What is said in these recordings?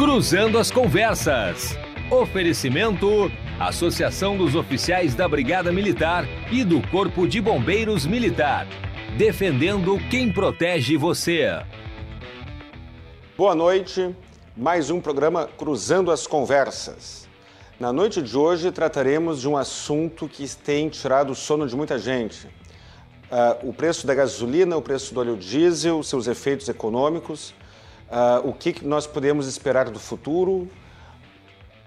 Cruzando as Conversas. Oferecimento: Associação dos Oficiais da Brigada Militar e do Corpo de Bombeiros Militar. Defendendo quem protege você. Boa noite. Mais um programa Cruzando as Conversas. Na noite de hoje trataremos de um assunto que tem tirado o sono de muita gente. Uh, o preço da gasolina, o preço do óleo diesel, seus efeitos econômicos, uh, o que nós podemos esperar do futuro,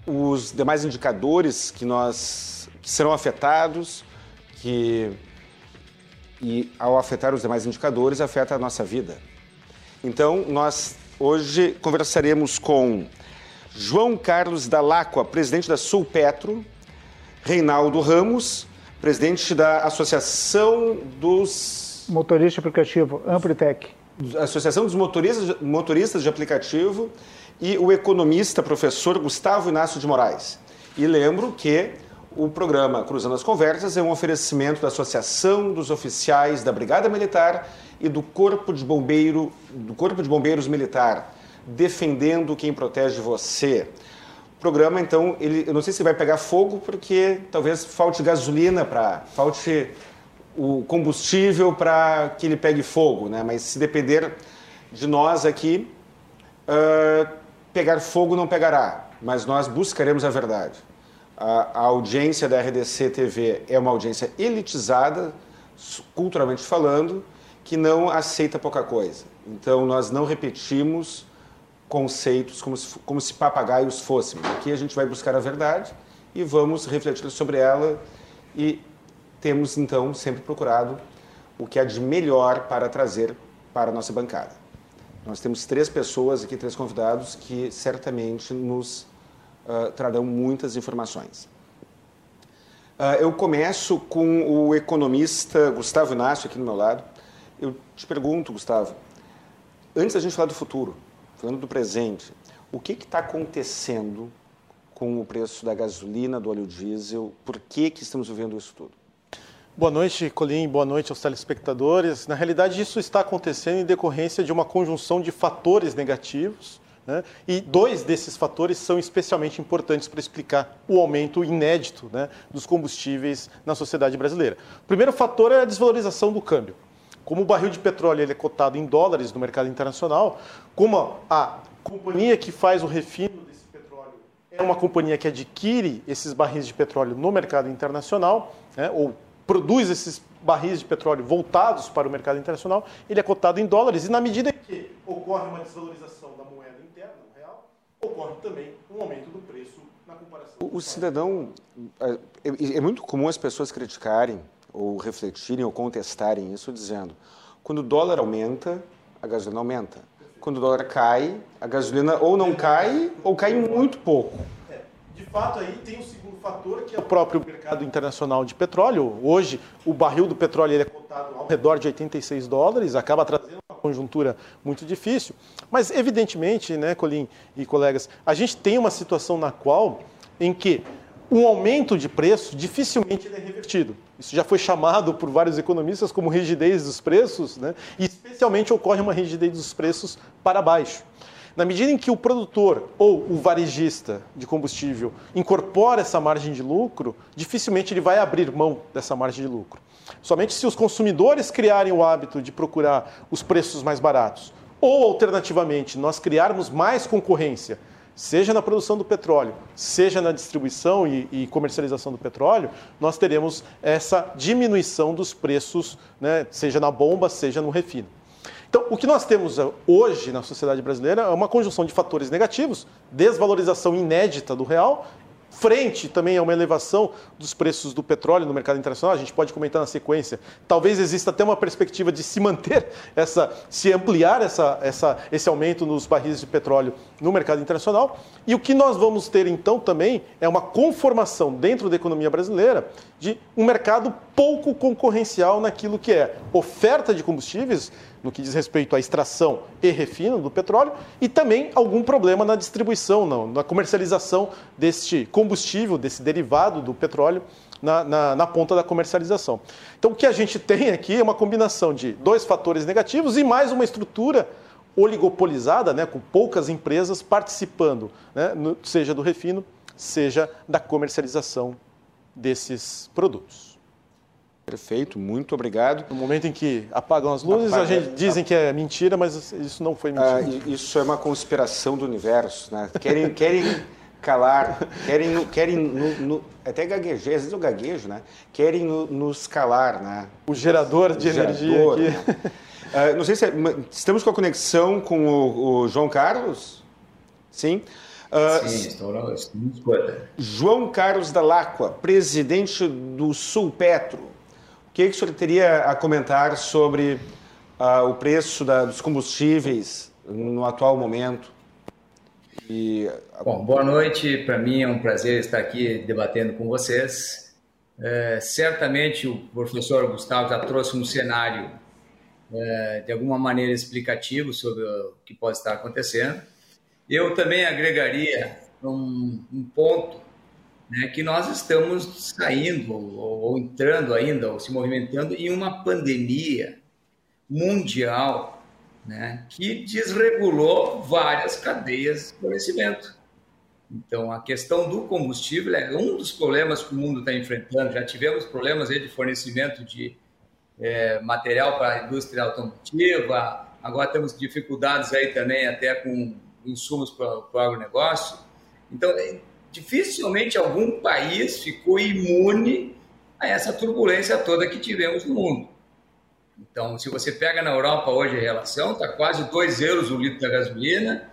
os demais indicadores que nós que serão afetados, que e ao afetar os demais indicadores afeta a nossa vida. Então nós hoje conversaremos com João Carlos Dalacqua, presidente da Sul Petro, Reinaldo Ramos, presidente da Associação dos Motorista Aplicativo Associação dos motoristas, motoristas de aplicativo e o economista professor Gustavo Inácio de Moraes. E lembro que o programa Cruzando as Conversas é um oferecimento da Associação dos Oficiais da Brigada Militar e do Corpo de Bombeiro, do Corpo de Bombeiros Militar, defendendo quem protege você. O programa, então, ele, eu não sei se vai pegar fogo porque talvez falte gasolina para falte o combustível para que ele pegue fogo, né? Mas se depender de nós aqui, uh, pegar fogo não pegará, mas nós buscaremos a verdade. A, a, audiência da RDC TV é uma audiência elitizada, culturalmente falando, que não aceita pouca coisa. Então nós não repetimos conceitos como se, como se papagaios fôssemos. Aqui a gente vai buscar a verdade e vamos refletir sobre ela e temos então sempre procurado o que há de melhor para trazer para a nossa bancada. Nós temos três pessoas aqui, três convidados, que certamente nos uh, trarão muitas informações. Uh, eu começo com o economista Gustavo Inácio aqui do meu lado. Eu te pergunto, Gustavo, antes da gente falar do futuro, falando do presente, o que está acontecendo com o preço da gasolina, do óleo diesel? Por que, que estamos vivendo isso tudo? Boa noite, Colim. Boa noite aos telespectadores. Na realidade, isso está acontecendo em decorrência de uma conjunção de fatores negativos. Né? E dois desses fatores são especialmente importantes para explicar o aumento inédito né, dos combustíveis na sociedade brasileira. O primeiro fator é a desvalorização do câmbio. Como o barril de petróleo ele é cotado em dólares no mercado internacional, como a companhia que faz o refino desse petróleo é uma companhia que adquire esses barris de petróleo no mercado internacional, né, ou produz esses barris de petróleo voltados para o mercado internacional, ele é cotado em dólares. E na medida que ocorre uma desvalorização da moeda interna, no real, ocorre também um aumento do preço na comparação. O, o cidadão. É, é, é muito comum as pessoas criticarem, ou refletirem, ou contestarem isso, dizendo: quando o dólar aumenta, a gasolina aumenta. Quando o dólar cai, a gasolina ou não cai, ou cai muito pouco. Fato, aí tem o segundo fator que é o próprio mercado internacional de petróleo. Hoje, o barril do petróleo é cotado ao redor de 86 dólares, acaba trazendo uma conjuntura muito difícil. Mas, evidentemente, né, Colim e colegas, a gente tem uma situação na qual, em que um aumento de preço dificilmente é revertido. Isso já foi chamado por vários economistas como rigidez dos preços, né? e especialmente ocorre uma rigidez dos preços para baixo. Na medida em que o produtor ou o varejista de combustível incorpora essa margem de lucro, dificilmente ele vai abrir mão dessa margem de lucro. Somente se os consumidores criarem o hábito de procurar os preços mais baratos, ou alternativamente nós criarmos mais concorrência, seja na produção do petróleo, seja na distribuição e, e comercialização do petróleo, nós teremos essa diminuição dos preços, né, seja na bomba, seja no refino. Então, o que nós temos eh, hoje na sociedade brasileira é uma conjunção de fatores negativos, desvalorização inédita do real, frente também a uma elevação dos preços do petróleo no mercado internacional. A gente pode comentar na sequência. Talvez exista até uma perspectiva de se manter essa, se ampliar essa, essa, esse aumento nos barris de petróleo no mercado internacional. E o que nós vamos ter então também é uma conformação dentro da economia brasileira de um mercado pouco concorrencial naquilo que é oferta de combustíveis no que diz respeito à extração e refino do petróleo, e também algum problema na distribuição, na comercialização deste combustível, desse derivado do petróleo, na, na, na, ponta da comercialização. Então, o que a gente tem aqui é uma combinação de dois fatores negativos e mais uma estrutura oligopolizada, né, com poucas empresas participando, né, no, seja do refino, seja da comercialização desses produtos. Perfeito, muito obrigado. No momento em que apagam as luzes, Apaga, a gente dizem que é mentira, mas isso não foi mentira. Ah, isso é uma conspiração do universo, né? Querem, querem calar, querem, querem no, no, até gaguejei, às vezes eu gaguejo, né? Querem no, nos calar, né? O gerador de o energia gerador, aqui. Né? Uh, não sei se é, estamos com a conexão com o, o João Carlos? Sim. Uh, Sim, estou, estou João Carlos Dalacqua, presidente do Sulpetro. O que, que o senhor teria a comentar sobre uh, o preço da, dos combustíveis no atual momento? E... Bom, boa noite. Para mim é um prazer estar aqui debatendo com vocês. É, certamente o professor Gustavo já trouxe um cenário é, de alguma maneira explicativo sobre o que pode estar acontecendo. Eu também agregaria um, um ponto né, que nós estamos saindo ou, ou entrando ainda, ou se movimentando em uma pandemia mundial né, que desregulou várias cadeias de fornecimento. Então, a questão do combustível é um dos problemas que o mundo está enfrentando. Já tivemos problemas de fornecimento de é, material para a indústria automotiva, agora temos dificuldades aí também até com insumos para o agronegócio. Então, é, dificilmente algum país ficou imune a essa turbulência toda que tivemos no mundo. Então, se você pega na Europa hoje a relação, está quase 2 euros o litro da gasolina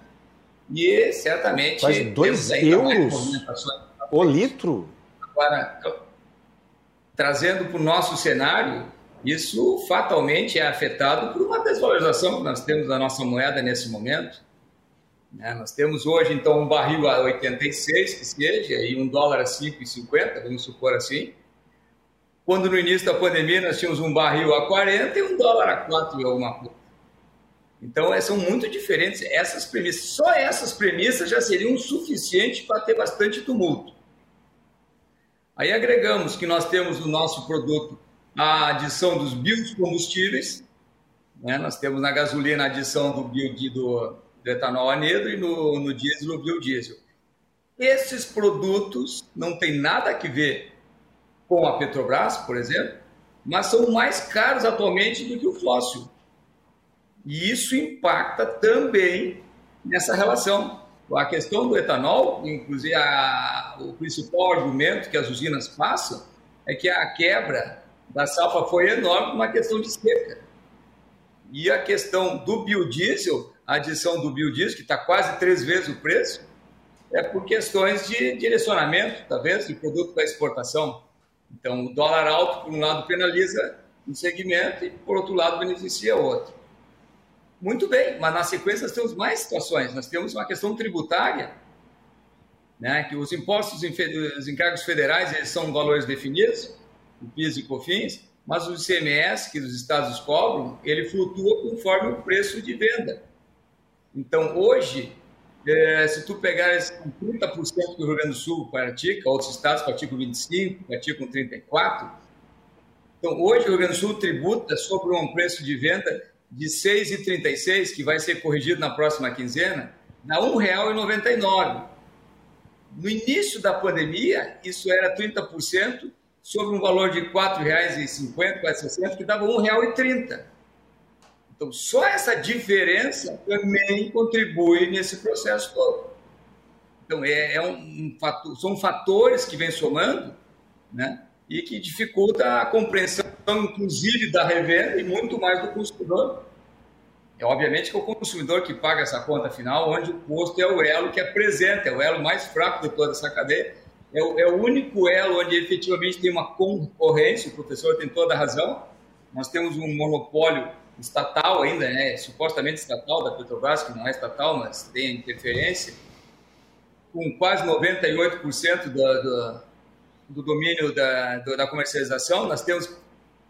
e certamente... Quase 2 euros o litro? Agora, trazendo para o nosso cenário, isso fatalmente é afetado por uma desvalorização que nós temos da nossa moeda nesse momento. Né? Nós temos hoje, então, um barril a 86, que seja, e um dólar a 5,50, vamos supor assim. Quando no início da pandemia nós tínhamos um barril a 40 e um dólar a 4 e alguma coisa. Então, são muito diferentes essas premissas. Só essas premissas já seriam suficientes para ter bastante tumulto. Aí agregamos que nós temos no nosso produto a adição dos biocombustíveis. Né? Nós temos na gasolina a adição do, bio, do, do etanol anidro e no, no diesel o biodiesel. Esses produtos não têm nada a ver com a Petrobras, por exemplo, mas são mais caros atualmente do que o fóssil. E isso impacta também nessa relação. A questão do etanol, inclusive a, o principal argumento que as usinas passam é que a quebra da safra foi enorme por uma questão de seca. E a questão do biodiesel, a adição do biodiesel, que está quase três vezes o preço, é por questões de direcionamento, talvez, de produto para exportação. Então, o dólar alto, por um lado, penaliza um segmento e, por outro lado, beneficia outro. Muito bem, mas na sequência nós temos mais situações. Nós temos uma questão tributária, né, que os impostos, os encargos federais, eles são valores definidos, o PIS e COFINS, mas o ICMS que os estados cobram, ele flutua conforme o preço de venda. Então, hoje, é, se tu pegar 30% do Rio Grande do Sul pratica, outros estados praticam 25%, praticam 34%, então hoje o Rio Grande do Sul tributa sobre um preço de venda de 6,36, que vai ser corrigido na próxima quinzena, dá R$ 1,99. No início da pandemia, isso era 30%, sobre um valor de R$ 4,50, R$ 4,60, que dava R$ 1,30. Então, só essa diferença também contribui nesse processo todo. Então, é, é um, um fator, são fatores que vêm somando né, e que dificulta a compreensão, inclusive, da revenda e muito mais do consumidor. É obviamente que é o consumidor que paga essa conta final, onde o custo é o elo que apresenta, é o elo mais fraco de toda essa cadeia, é o, é o único elo onde efetivamente tem uma concorrência, o professor tem toda a razão. Nós temos um monopólio estatal ainda, né, supostamente estatal da Petrobras, que não é estatal, mas tem interferência, com quase 98% do, do, do domínio da, do, da comercialização. Nós temos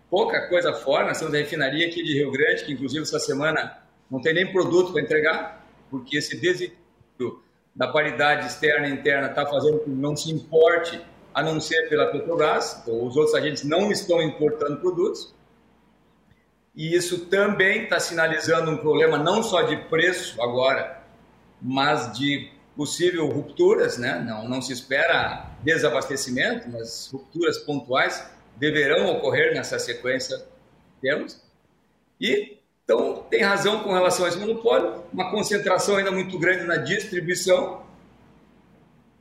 pouca coisa fora, nós temos a refinaria aqui de Rio Grande, que inclusive essa semana não tem nem produto para entregar, porque esse desequilíbrio da paridade externa e interna está fazendo com que não se importe, a não ser pela Petrobras, os outros agentes não estão importando produtos. E isso também está sinalizando um problema não só de preço agora, mas de possível rupturas, né? Não, não se espera desabastecimento, mas rupturas pontuais deverão ocorrer nessa sequência temos. E então tem razão com relação a esse monopólio, uma concentração ainda muito grande na distribuição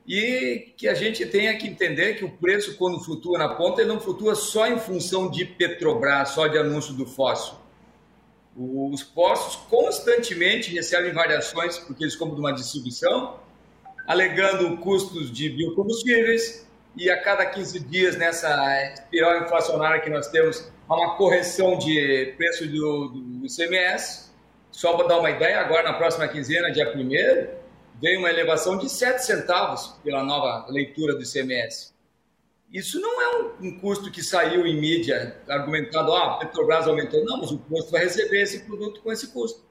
e que a gente tenha que entender que o preço, quando flutua na ponta, ele não flutua só em função de Petrobras, só de anúncio do fóssil. Os postos constantemente recebem variações, porque eles compram de uma distribuição, alegando custos de biocombustíveis, e a cada 15 dias, nessa espiral inflacionária que nós temos, há uma correção de preço do, do ICMS. Só para dar uma ideia, agora na próxima quinzena, dia 1 veio uma elevação de 7 centavos pela nova leitura do ICMS. Isso não é um, custo que saiu em mídia argumentando, ah, a Petrobras aumentou. Não, mas o posto vai receber esse produto com esse custo.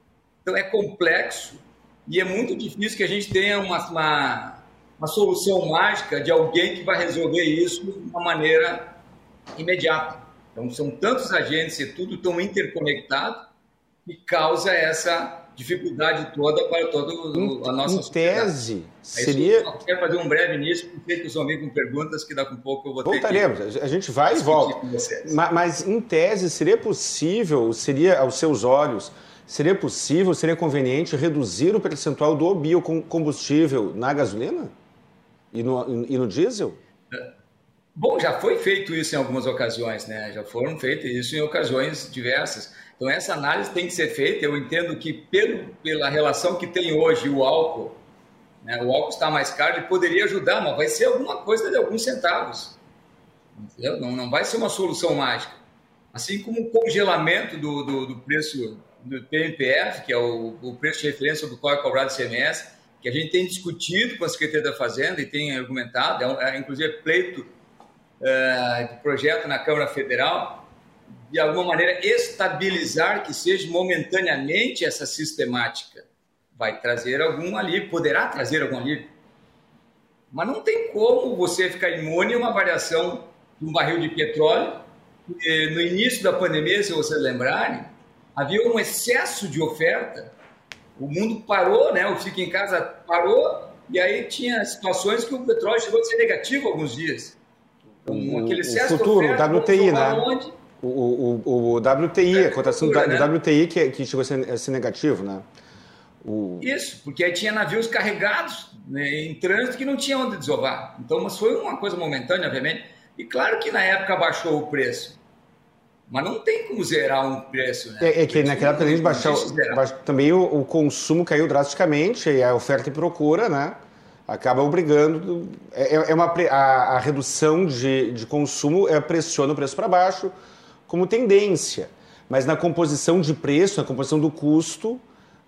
Então é complexo e é muito difícil que a gente tenha uma, uma, uma solução mágica de alguém que vai resolver isso de uma maneira imediata. Então são tantos agentes e tudo tão interconectado que causa essa dificuldade toda para toda a nossa em tese, seria... Eu quero fazer um breve início, porque os amigos com perguntas que daqui a pouco eu vou Voltaremos, ter que... a gente vai e volta. Mas, mas, em tese, seria possível, seria aos seus olhos, seria possível, seria conveniente reduzir o percentual do biocombustível na gasolina? E no, e no diesel? Bom, já foi feito isso em algumas ocasiões, né? Já foram feitas isso em ocasiões diversas. Então, essa análise tem que ser feita. Eu entendo que, pelo, pela relação que tem hoje o álcool, né, o álcool está mais caro, ele poderia ajudar, mas vai ser alguma coisa de alguns centavos. Não, não vai ser uma solução mágica. Assim como o congelamento do, do, do preço do PMPF, que é o, o, preço de referência do qual é cobrado ICMS, que a gente tem discutido com a Secretaria da Fazenda e tem argumentado, é, é inclusive pleito é, de projeto na Câmara Federal, de alguma maneira, estabilizar que seja momentaneamente essa sistemática. Vai trazer algum alívio, poderá trazer algum alívio. Mas não tem como você ficar imune a uma variação de um barril de petróleo. No início da pandemia, se vocês lembrarem, havia um excesso de oferta. O mundo parou, né? O Fica em Casa parou, e aí tinha situações que o petróleo chegou a ser negativo alguns dias. Então, aquele excesso o futuro, de oferta, WTI, né? Onde? O, o, o WTI, é, a cotação do, né? WTI que, que chegou a ser, a ser negativo, né? O... Isso, porque aí tinha navios carregados né, em trânsito que não tinha onde desovar. Então, mas foi uma coisa momentânea, obviamente. E claro que na época baixou o preço. Mas não tem como zerar um preço, né? É, é que naquela época a gente baixou, baixou também o, o, consumo caiu drasticamente, e a oferta e procura, né? Acaba obrigando. É, é, é uma, a, a redução de, de consumo é, pressiona o preço para baixo como tendência. Mas na composição de preço, na composição do custo,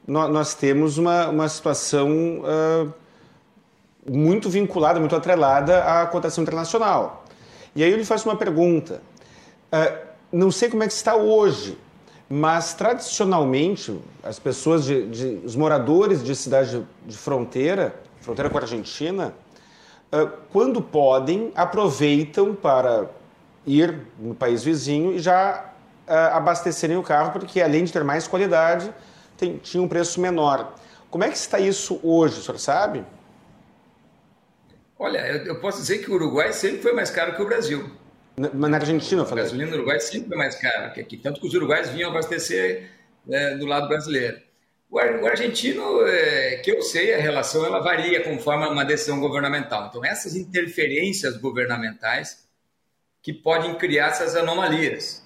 nós, temos uma, uma situação uh, muito vinculada, muito atrelada à cotação internacional. E aí eu lhe faço uma pergunta. Uh, não sei como é que está hoje, mas tradicionalmente as pessoas, de, de, os moradores de cidade de fronteira, fronteira com a Argentina, uh, quando podem, aproveitam para ir no país vizinho e já uh, abastecerem o carro, porque além de ter mais qualidade, tem, tinha um preço menor. Como é que está isso hoje, o senhor sabe? Olha, eu, eu posso dizer que o Uruguai sempre foi mais caro que o Brasil. Na, na Argentina, eu falei. A gasolina no Uruguai sempre foi mais cara que aqui, tanto que os uruguaios vinham abastecer é, do lado brasileiro. O, o argentino, é, que eu sei, a relação ela varia conforme uma decisão governamental. Então, essas interferências governamentais que podem criar essas anomalias.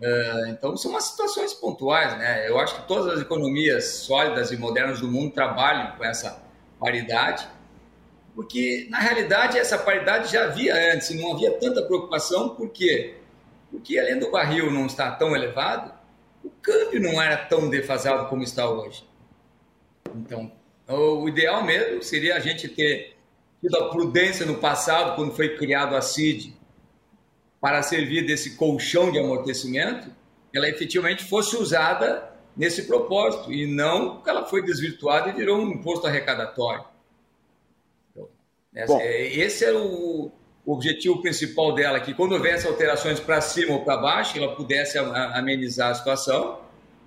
Uh, então, são umas situações pontuais, né? Eu acho que todas as economias sólidas e modernas do mundo trabalham com essa paridade, porque, na realidade, essa paridade já havia antes, não havia tanta preocupação, por quê? Porque, além do barril não estar tão elevado, o câmbio não era tão defasado como está hoje. Então, o ideal mesmo seria a gente ter tido a prudência no passado, quando foi criado a CID, para servir desse colchão de amortecimento, ela efetivamente fosse usada nesse propósito e não que ela foi desvirtuada e virou um imposto arrecadatório. Então, esse era o, objetivo principal dela é que quando houvesse alterações para cima ou para baixo, ela pudesse amenizar a situação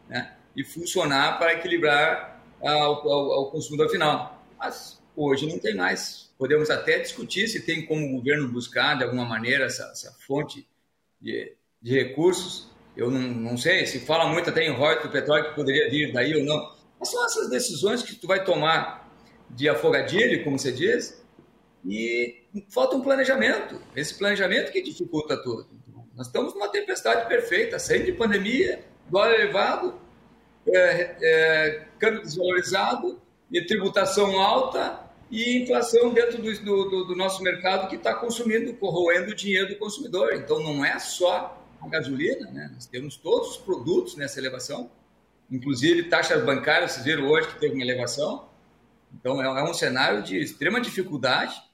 né, e funcionar para equilibrar o consumidor final. Mas hoje não tem mais. Podemos até discutir se tem como o governo buscar, de alguma maneira, essa, essa fonte de, de, recursos. Eu não, não, sei, se fala muito até em royalties do petróleo que poderia vir daí ou não. Mas são essas decisões que tu vai tomar de afogadilho, como você diz, e falta um planejamento. Esse planejamento que dificulta tudo. Nós estamos numa tempestade perfeita, saindo de pandemia, dólar elevado, é, é, câmbio desvalorizado e tributação alta e inflação dentro do, do, do nosso mercado que está consumindo, corroendo o dinheiro do consumidor. Então não é só a gasolina, né? nós temos todos os produtos nessa elevação, inclusive taxas bancárias, vocês viram hoje que teve uma elevação. Então é, é um cenário de extrema dificuldade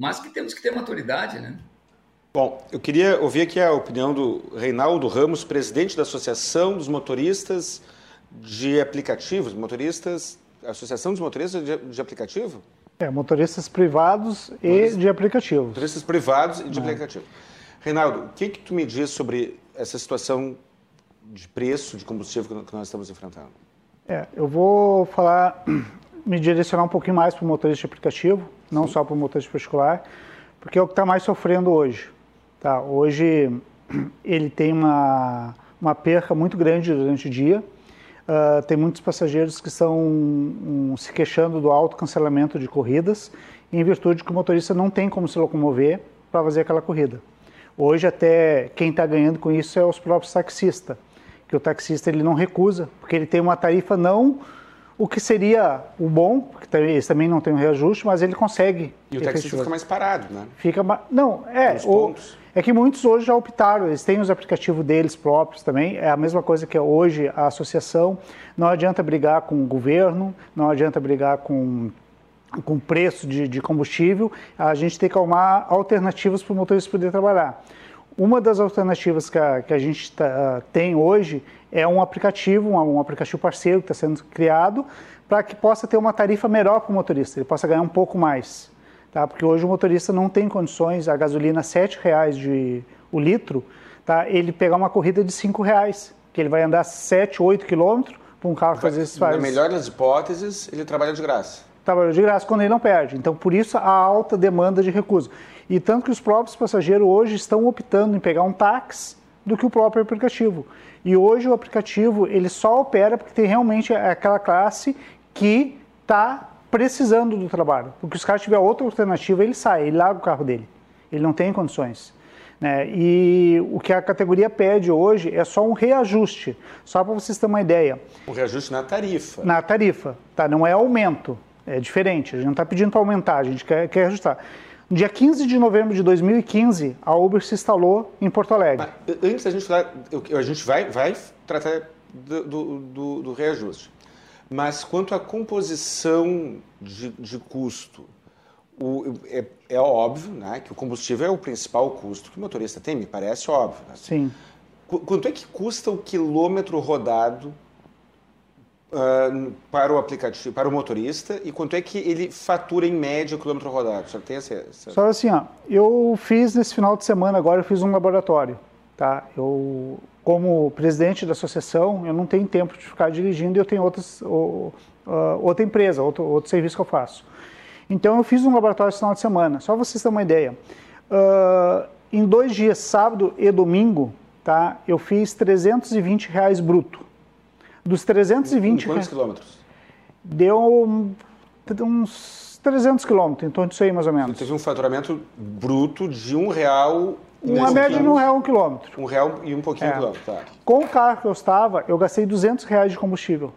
mas que temos que ter maturidade, né? Bom, eu queria ouvir aqui a opinião do Reinaldo Ramos, presidente da Associação dos Motoristas de Aplicativos, motoristas, Associação dos Motoristas de, de Aplicativo? É, motoristas privados e de aplicativo. Motoristas privados e de é. aplicativo. Reinaldo, o que, que tu me diz sobre essa situação de preço de combustível que nós estamos enfrentando? É, eu vou falar, me direcionar um pouquinho mais para o motorista de aplicativo, não Sim. só para o motorista particular, porque é o que está mais sofrendo hoje. Tá? Hoje ele tem uma, uma perca muito grande durante o dia. Uh, tem muitos passageiros que estão um, se queixando do alto cancelamento de corridas, em virtude que o motorista não tem como se locomover para fazer aquela corrida. Hoje até quem está ganhando com isso é os próprios taxistas, que o taxista ele não recusa, porque ele tem uma tarifa não o que seria o bom, porque eles também não tem um reajuste, mas ele consegue. E o taxista fica mais parado, né? Fica Não, é. O, é que muitos hoje já optaram, eles têm os aplicativos deles próprios também, é a mesma coisa que é hoje a associação. Não adianta brigar com o governo, não adianta brigar com com preço de, de combustível, a gente tem que arrumar alternativas para o motorista poder trabalhar. Uma das alternativas que a, que a gente tá, tem hoje é um aplicativo, um, um aplicativo parceiro que está sendo criado para que possa ter uma tarifa melhor para o motorista, ele possa ganhar um pouco mais. Tá? Porque hoje o motorista não tem condições, a gasolina R$ reais de o litro, tá? ele pegar uma corrida de R$ reais, que ele vai andar 7, 8 quilômetros para um carro às vezes faz... Na melhor das hipóteses, ele trabalha de graça. Trabalha de graça quando ele não perde. Então, por isso, a alta demanda de recursos. E tanto que os próprios passageiros hoje estão optando em pegar um táxi do que o próprio aplicativo. E hoje o aplicativo ele só opera porque tem realmente aquela classe que está precisando do trabalho. Porque se o cara tiver outra alternativa, ele sai, ele larga o carro dele. Ele não tem condições. Né? E o que a categoria pede hoje é só um reajuste, só para vocês terem uma ideia. Um reajuste na tarifa. Na tarifa, tá? Não é aumento, é diferente. A gente não está pedindo para aumentar, a gente quer, quer ajustar. No dia 15 de novembro de 2015, a Uber se instalou em Porto Alegre. Mas, antes da gente falar, a gente vai, vai tratar do, do, do, do reajuste. Mas quanto à composição de, de custo, o, é, é, óbvio né, que o combustível é o principal custo que o motorista tem, me parece óbvio. Né? Sim. Qu quanto é que custa o quilômetro rodado uh, para o aplicativo, para o motorista e quanto é que ele fatura em média o quilômetro rodado? Só tem essa, essa... Só assim, ó, eu fiz nesse final de semana agora eu fiz um laboratório, tá? Eu como presidente da associação, eu não tenho tempo de ficar dirigindo e eu tenho outras, uh, outra empresa, outro, outro serviço que eu faço. Então eu fiz um laboratório esse final de semana, só vocês terem uma ideia. Uh, em dois dias, sábado e domingo, tá, eu fiz 320 reais bruto. Dos 320... Em quantos quilômetros? Deu uns 300 quilômetros, então isso aí mais ou menos. Você teve um faturamento bruto de um real... Uma média de um real um quilômetro. Um real e um pouquinho é. quilômetro, tá. Com o carro que eu estava, eu gastei 200 reais de combustível.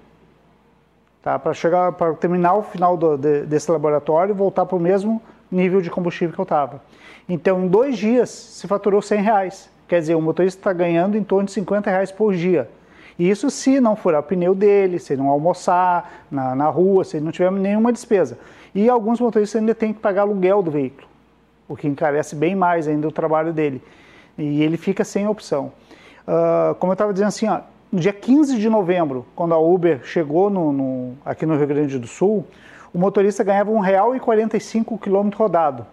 Tá, para chegar, para terminar o final do, de, desse laboratório e voltar para o mesmo nível de combustível que eu estava. Então, em dois dias, se faturou 100 reais. Quer dizer, o motorista está ganhando em torno de 50 reais por dia. Isso se não furar o pneu dele, se não almoçar na, na rua, se não tiver nenhuma despesa. E alguns motoristas ainda têm que pagar aluguel do veículo, o que encarece bem mais ainda o trabalho dele. E ele fica sem opção. Uh, como eu estava dizendo assim, ó, no dia 15 de novembro, quando a Uber chegou no, no, aqui no Rio Grande do Sul, o motorista ganhava R$ 1,45 o quilômetro rodado.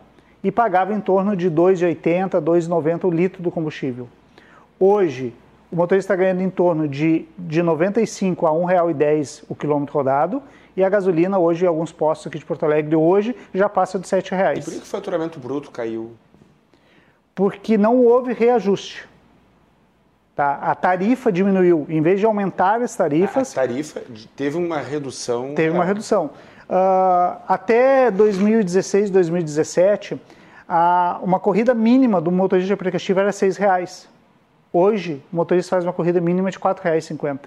e pagava em torno de R$ 2,80, R$ 2,90 o litro do combustível. Hoje, o motorista está ganhando em torno de, de 95 a R$ 1,10 o quilômetro rodado e a gasolina hoje, em alguns postos aqui de Porto Alegre, hoje já passa de R$ reais. E por que o faturamento bruto caiu? Porque não houve reajuste. Tá? A tarifa diminuiu. Em vez de aumentar as tarifas... A tarifa teve uma redução... Teve uma redução. Uh, até 2016, 2017, uh, uma corrida mínima do motorista de aplicativo era R$ reais. Hoje, o motorista faz uma corrida mínima de R$ 4,50.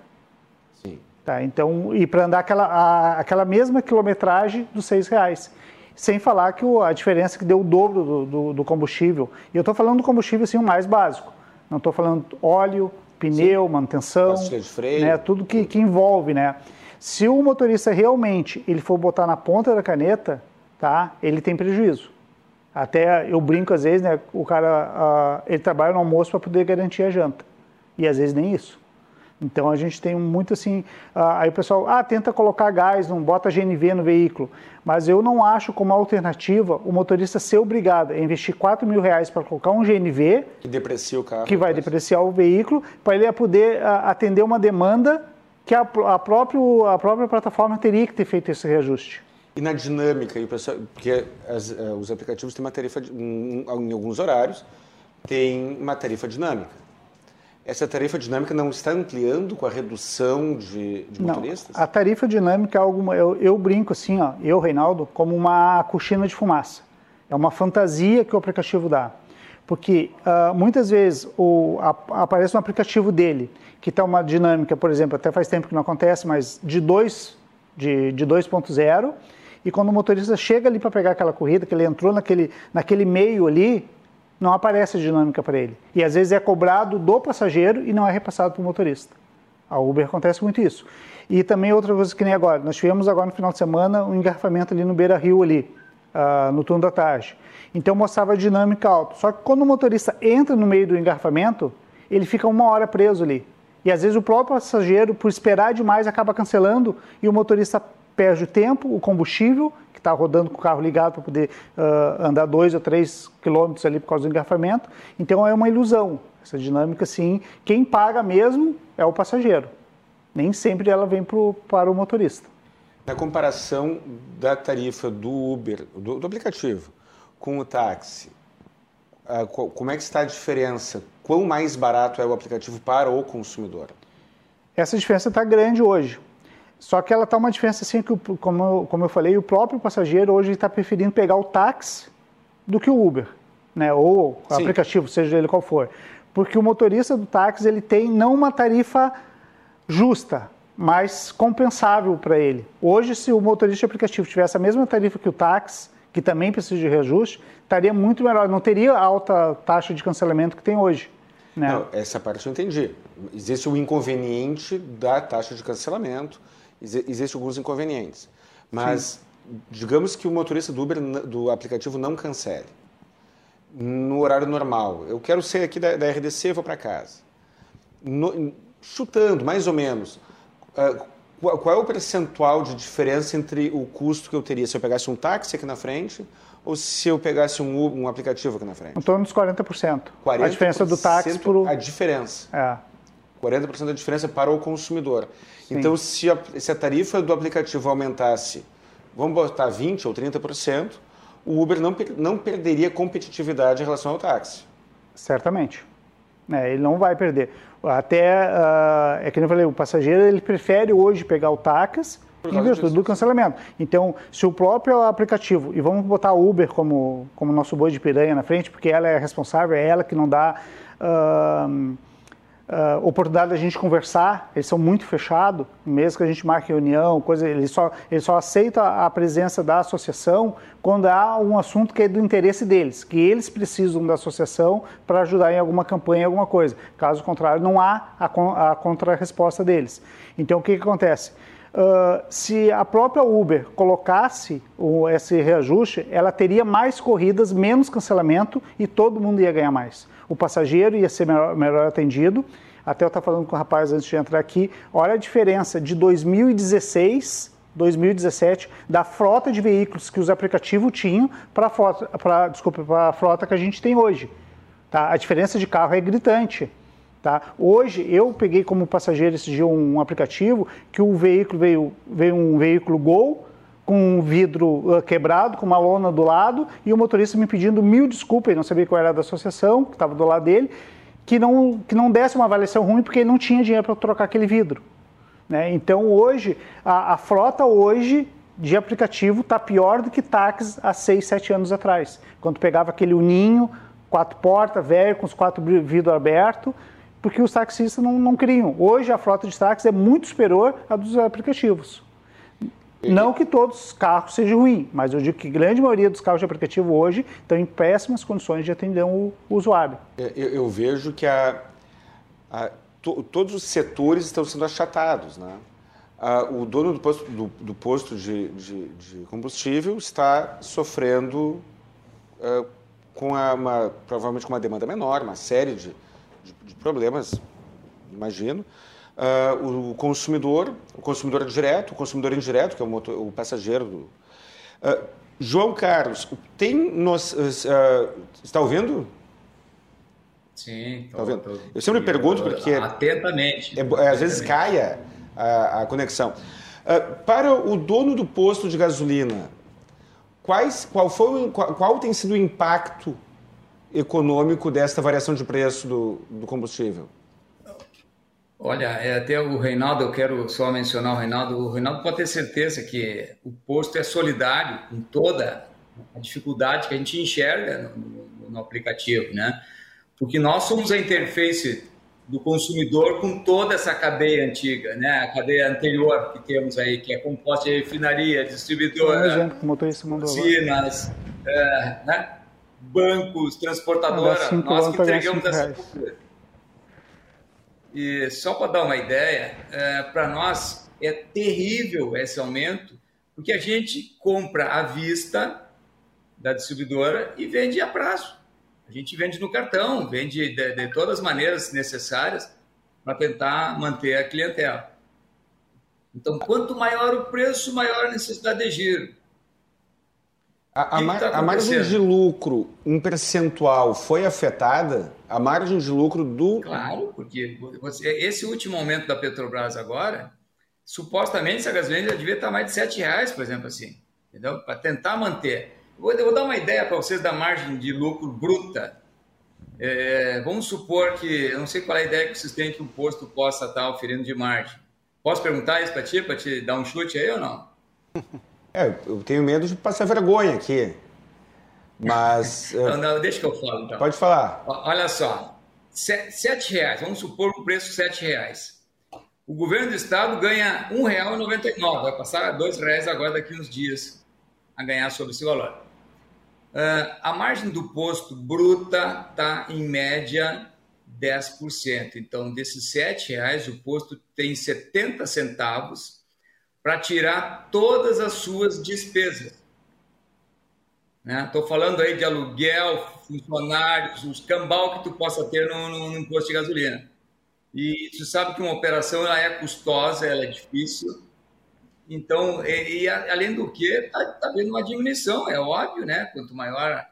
Tá, então, e para andar aquela, a, aquela mesma quilometragem dos R$ reais. Sem falar que o, a diferença que deu o dobro do, do, do combustível. E eu estou falando do combustível assim, o mais básico. Não estou falando óleo, pneu, Sim. manutenção, de freio. Né, tudo que, que envolve, né? Se o motorista realmente ele for botar na ponta da caneta, tá? Ele tem prejuízo. Até eu brinco às vezes, né? O cara uh, ele trabalha no almoço para poder garantir a janta e às vezes nem isso. Então a gente tem muito assim, aí o pessoal, ah, tenta colocar gás, não bota GNV no veículo. Mas eu não acho como alternativa o motorista ser obrigado a investir 4 mil reais para colocar um GNV. Que deprecia o carro. Que vai depreciar o veículo, para ele poder atender uma demanda que a, a, próprio, a própria plataforma teria que ter feito esse reajuste. E na dinâmica, e pessoal, porque as, uh, os aplicativos têm uma tarifa, de, um, em alguns horários, tem uma tarifa dinâmica. Essa tarifa dinâmica não está ampliando com a redução de, de motoristas? Não, a tarifa dinâmica é algo, eu, eu brinco assim, ó, eu, Reinaldo, como uma cortina de fumaça. É uma fantasia que o aplicativo dá. Porque uh, muitas vezes o, a, aparece um aplicativo dele que está uma dinâmica, por exemplo, até faz tempo que não acontece, mas de 2 de, de 2.0, e quando o motorista chega ali para pegar aquela corrida, que ele entrou naquele, naquele meio ali, não aparece a dinâmica para ele. E às vezes é cobrado do passageiro e não é repassado para o motorista. A Uber acontece muito isso. E também outra coisa que nem agora, nós tivemos agora no final de semana um engarrafamento ali no Beira Rio ali, uh, no turno da tarde. Então mostrava a dinâmica alta. Só que quando o motorista entra no meio do engarrafamento, ele fica uma hora preso ali. E às vezes o próprio passageiro, por esperar demais, acaba cancelando e o motorista perde o tempo, o combustível, está rodando com o carro ligado para poder uh, andar dois ou três quilômetros ali por causa do engarrafamento. Então é uma ilusão. Essa dinâmica, sim, quem paga mesmo é o passageiro. Nem sempre ela vem pro, para o motorista. Na comparação da tarifa do Uber, do, do aplicativo, com o táxi, uh, como é que está a diferença quão mais barato é o aplicativo para o consumidor? Essa diferença está grande hoje. Só que ela está uma diferença assim que, como eu, como eu falei, o próprio passageiro hoje está preferindo pegar o táxi do que o Uber, né? Ou o Sim. aplicativo, seja ele qual for. Porque o motorista do táxi ele tem não uma tarifa justa, mas compensável para ele. Hoje, se o motorista de aplicativo tivesse a mesma tarifa que o táxi, que também precisa de reajuste, estaria muito melhor. Não teria a alta taxa de cancelamento que tem hoje. Né? Não, essa parte eu entendi. Existe o inconveniente da taxa de cancelamento, existem alguns inconvenientes. Mas Sim. digamos que o motorista do Uber, do aplicativo, não cancele. No horário normal. Eu quero sair aqui da, da RDC vou para casa. No, chutando, mais ou menos. Uh, qual é o percentual de diferença entre o custo que eu teria se eu pegasse um táxi aqui na frente ou se eu pegasse um, um aplicativo aqui na frente? Em torno dos 40%. 40% a diferença do táxi por... A diferença. É. 40% da diferença para o consumidor. Sim. Então, se a, se a tarifa do aplicativo aumentasse, vamos botar 20% ou 30%, o Uber não, não perderia competitividade em relação ao táxi. Certamente. É, ele não vai perder. Até, uh, é que eu falei, o passageiro ele prefere hoje pegar o táxi em virtude do cancelamento. Então, se o próprio aplicativo, e vamos botar a Uber como, como nosso boi de piranha na frente, porque ela é responsável, é ela que não dá uh, uh, oportunidade da gente conversar, eles são muito fechados, mesmo que a gente marque reunião, coisa, eles só, eles só a presença da associação quando há um assunto que é do interesse deles, que eles precisam da associação para ajudar em alguma campanha, alguma coisa. Caso contrário, não há a, a contra-resposta deles. Então, o que, que acontece? Uh, se a própria Uber colocasse o, esse reajuste, ela teria mais corridas, menos cancelamento e todo mundo ia ganhar mais. O passageiro ia ser melhor, melhor atendido. Até eu estava falando com o rapaz antes de entrar aqui. Olha a diferença de 2016 2017 da frota de veículos que os aplicativos tinham para a desculpa, para a frota que a gente tem hoje. Tá? A diferença de carro é gritante. Tá? Hoje eu peguei como passageiro esse dia um, um aplicativo que o veículo veio, veio um veículo Gol com um vidro uh, quebrado, com uma lona do lado, e o motorista me pedindo mil desculpas, não sabia qual era da associação, que estava do lado dele, que não, que não desse uma avaliação ruim porque ele não tinha dinheiro para trocar aquele vidro. Né? Então hoje, a, a frota hoje de aplicativo está pior do que táxis há 6, 7 anos atrás. Quando pegava aquele uninho, quatro portas, velho, com os quatro vidros abertos, porque os taxistas não, não queriam. Hoje a frota de táxis é muito superior à dos aplicativos. Não que todos os carros sejam ruins, mas eu digo que a grande maioria dos carros de aplicativo hoje estão em péssimas condições de atender o, usuário. Eu, eu, vejo que a, a to, todos os setores estão sendo achatados. Né? o dono do posto, do, do posto de, de, de, combustível está sofrendo uh, com uma, provavelmente com uma demanda menor, uma série de, de problemas, imagino. Uh, o consumidor, o consumidor direto, o consumidor indireto, que é o, motor, o passageiro. Do, uh, João Carlos, tem nos, está ouvindo? Sim, tô, tá vendo? Tô, eu sempre pergunto porque atentamente. É, é, às vezes caia a, a conexão. Uh, para o dono do posto de gasolina, quais, qual, foi, qual, qual, tem sido o impacto econômico desta variação de preço do, do combustível? Olha, é até o Reinaldo, eu quero só mencionar o Reinaldo. O Reinaldo pode ter certeza que o posto é solidário com toda a dificuldade que a gente enxerga no, no, aplicativo, né? porque nós somos a interface do consumidor com toda essa cadeia antiga, né? A cadeia anterior que temos aí, que é composta de refinaria, distribuidora, usinas, é, né? bancos, transportadora. Nós que entregamos essa cultura. E só para dar uma ideia, é, para nós é terrível esse aumento, porque a gente compra à vista da distribuidora e vende a prazo. A gente vende no cartão, vende de, de todas as maneiras necessárias para tentar manter a clientela. Então, quanto maior o preço, maior a necessidade de giro. A, a, mar, tá a, margem de lucro, um percentual, foi afetada? A margem de lucro do. Claro, porque você, esse último aumento da Petrobras agora, supostamente essa gasolina já devia estar mais de 7 reais, por exemplo, assim. Entendeu? Para tentar manter. Vou, vou dar uma ideia para vocês da margem de lucro bruta. É, vamos supor que, eu não sei qual é a ideia que vocês têm que o posto possa estar oferindo de margem. Posso perguntar isso para ti, para te dar um chute aí ou não? É, eu tenho medo de passar vergonha aqui. Mas. não, não, deixa que eu falo então. Pode falar. Olha só, sete reais, vamos supor um preço sete reais. O governo do estado ganha R$ 1,99, vai passar a R$ reais agora daqui uns dias a ganhar sobre esse valor. Uh, a margem do posto bruta está em média 10%. Então, desses R$ reais, o posto tem 70 centavos para tirar todas as suas despesas. Estou né? falando aí de aluguel, funcionários, os cambal que tu possa ter num, num posto de gasolina. E tu sabe que uma operação ela é custosa, ela é difícil, então, e, e além do que, está tá havendo uma diminuição, é óbvio, né? Quanto maior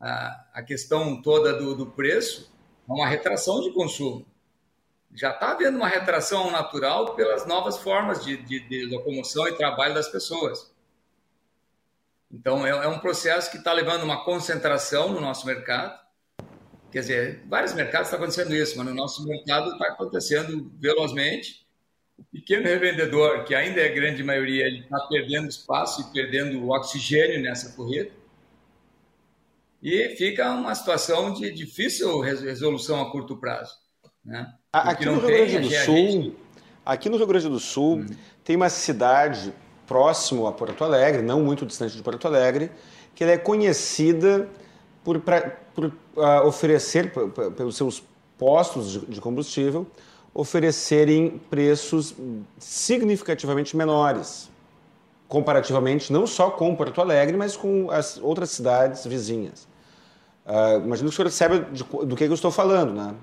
a, a questão toda do, do preço, uma retração de consumo. Já está havendo uma retração natural pelas novas formas de, de, de locomoção e trabalho das pessoas. Então, é, é um processo que está levando uma concentração no nosso mercado. Quer dizer, vários mercados está acontecendo isso, mas no nosso mercado está acontecendo velozmente o pequeno revendedor, que ainda é a grande maioria, ele está perdendo espaço e perdendo oxigênio nessa corrida. E fica uma situação de difícil resolução a curto prazo. Né? Aqui no, Rio Grande do Sul, aqui no Rio Grande do Sul, hum. tem uma cidade próximo a Porto Alegre, não muito distante de Porto Alegre, que ela é conhecida por, pra, por uh, oferecer, pelos seus postos de, de combustível, oferecerem preços significativamente menores, comparativamente não só com Porto Alegre, mas com as outras cidades vizinhas. Uh, imagino que o senhor saiba de, do que, eu estou falando, né?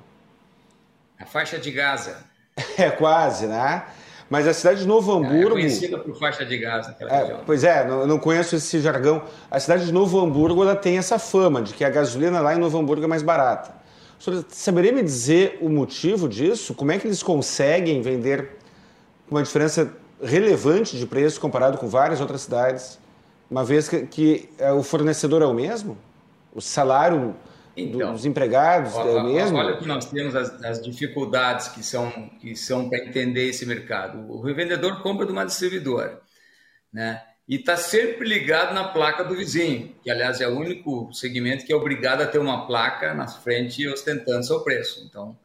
A faixa de Gaza. É quase, né? Mas a cidade de Novo Hamburgo. É conhecida por faixa de gás naquela é, região. Pois é, eu não conheço esse jargão. A cidade de Novo Hamburgo ela tem essa fama de que a gasolina lá em Novo Hamburgo é mais barata. O senhor saberia me dizer o motivo disso? Como é que eles conseguem vender com uma diferença relevante de preço comparado com várias outras cidades, uma vez que, que é, o fornecedor é o mesmo? O salário então, dos empregados é o mesmo? Olha que nós temos as, as dificuldades que são, que são para entender esse mercado. O revendedor compra de uma distribuidora, né? E está sempre ligado na placa do vizinho, que aliás é o único segmento que é obrigado a ter uma placa na frente ostentando seu preço. Então,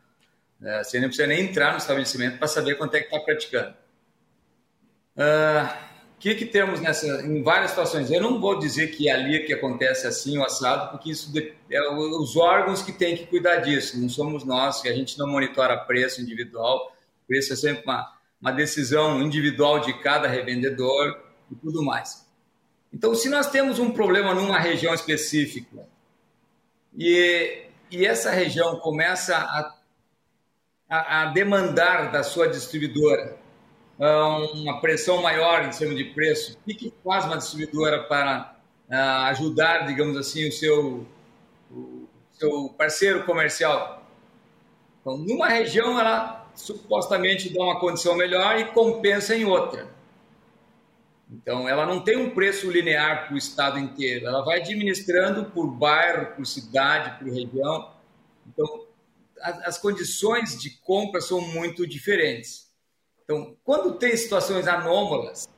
é, você não precisa nem entrar no estabelecimento para saber quanto é que está praticando. Uh, que, que temos nessa, em várias situações? Eu não vou dizer que é ali que acontece assim o assado, porque isso é os órgãos que têm que cuidar disso, não somos nós, que a gente não monitora preço individual, preço é sempre uma, uma decisão individual de cada revendedor e tudo mais. Então, se nós temos um problema numa região específica e, e essa região começa a, a, a demandar da sua distribuidora uma pressão maior em cima de preço, o que faz uma distribuidora para uh, ajudar, digamos assim, o seu, o seu parceiro comercial? Então, numa região, ela supostamente dá uma condição melhor e compensa em outra. Então, ela não tem um preço linear para o estado inteiro, ela vai administrando por bairro, por cidade, por região. Então, as condições de compra são muito diferentes. Então, quando tem situações anômalas,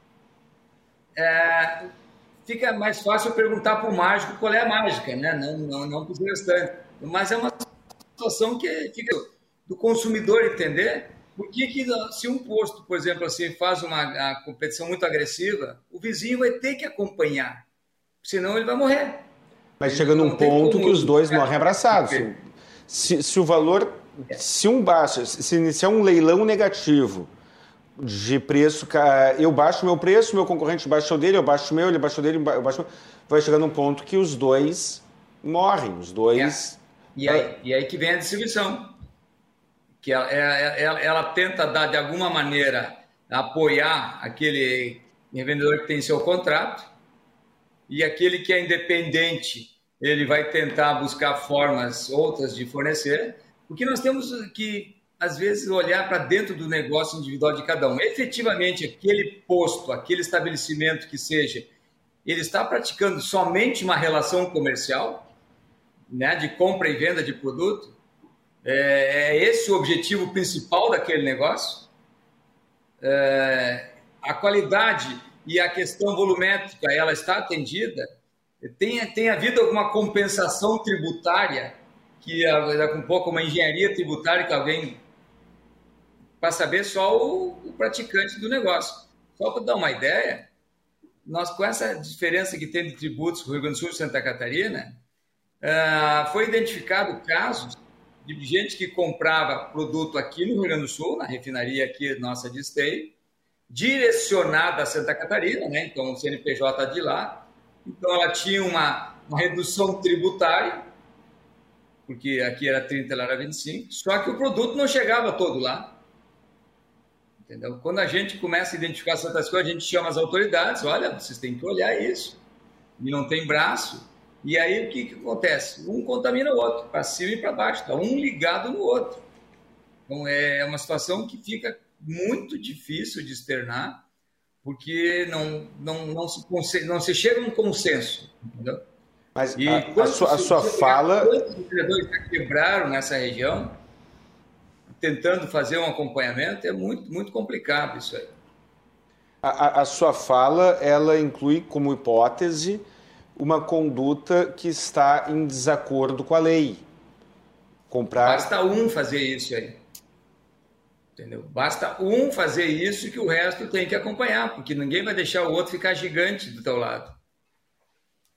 é, fica mais fácil perguntar para o mágico qual é a mágica, né? não, não, não para o restante. Mas é uma situação que fica do consumidor entender por que, que se um posto, por exemplo, assim, faz uma competição muito agressiva, o vizinho vai ter que acompanhar, senão ele vai morrer. Mas chega num ponto que os dois morrem abraçados. Se, se o valor, é. se um baixo, se iniciar um leilão negativo de preço, eu baixo meu preço, meu concorrente baixa o dele, eu baixo meu, ele baixa o dele, eu baixo meu. Vai chegar num ponto que os dois morrem, os dois. É. E, aí, e aí que vem a distribuição. Que ela, ela, ela tenta dar, de alguma maneira, apoiar aquele revendedor que tem seu contrato, e aquele que é independente, ele vai tentar buscar formas outras de fornecer, porque nós temos que às vezes, olhar para dentro do negócio individual de cada um. Efetivamente, aquele posto, aquele estabelecimento que seja, ele está praticando somente uma relação comercial, né, de compra e venda de produto? É, é esse o objetivo principal daquele negócio? É, a qualidade e a questão volumétrica, ela está atendida? Tem, tem havido alguma compensação tributária que é um pouco uma engenharia tributária que alguém para saber só o, o, praticante do negócio. Só para dar uma ideia, nós com essa diferença que tem de tributos Rio Grande do Sul e Santa Catarina, uh, foi identificado casos de gente que comprava produto aqui no Rio Grande do Sul, na refinaria aqui nossa de Esteio, direcionada a Santa Catarina, né? então o CNPJ de lá, então ela tinha uma, uma redução tributária, porque aqui era 30, ela era 25, só que o produto não chegava todo lá. Entendeu? Quando a gente começa a identificar certas coisas, a gente chama as autoridades, olha, vocês têm que olhar isso. E não tem braço. E aí o que, que acontece? Um contamina o outro, para cima e para baixo, está um ligado no outro. Então é uma situação que fica muito difícil de externar, porque não, não, não, se, não se chega a um consenso. Entendeu? Mas e a, a sua, a sua fala. Quantos empreendedores já quebraram nessa região? Tentando fazer um acompanhamento, é muito, muito complicado isso aí. A, a, sua fala, ela inclui como hipótese uma conduta que está em desacordo com a lei. Comprar... Basta um fazer isso aí. Entendeu? Basta um fazer isso que o resto tem que acompanhar, porque ninguém vai deixar o outro ficar gigante do teu lado.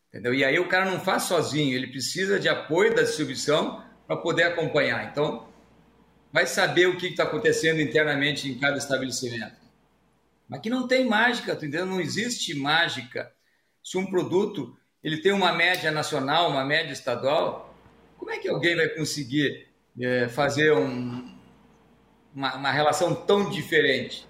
Entendeu? E aí o cara não faz sozinho, ele precisa de apoio da distribuição para poder acompanhar. Então, vai saber o que está acontecendo internamente em cada estabelecimento. Mas que não tem mágica, tu entendeu? Não existe mágica. Se um produto ele tem uma média nacional, uma média estadual, como é que alguém vai conseguir é, fazer um, uma, uma, relação tão diferente?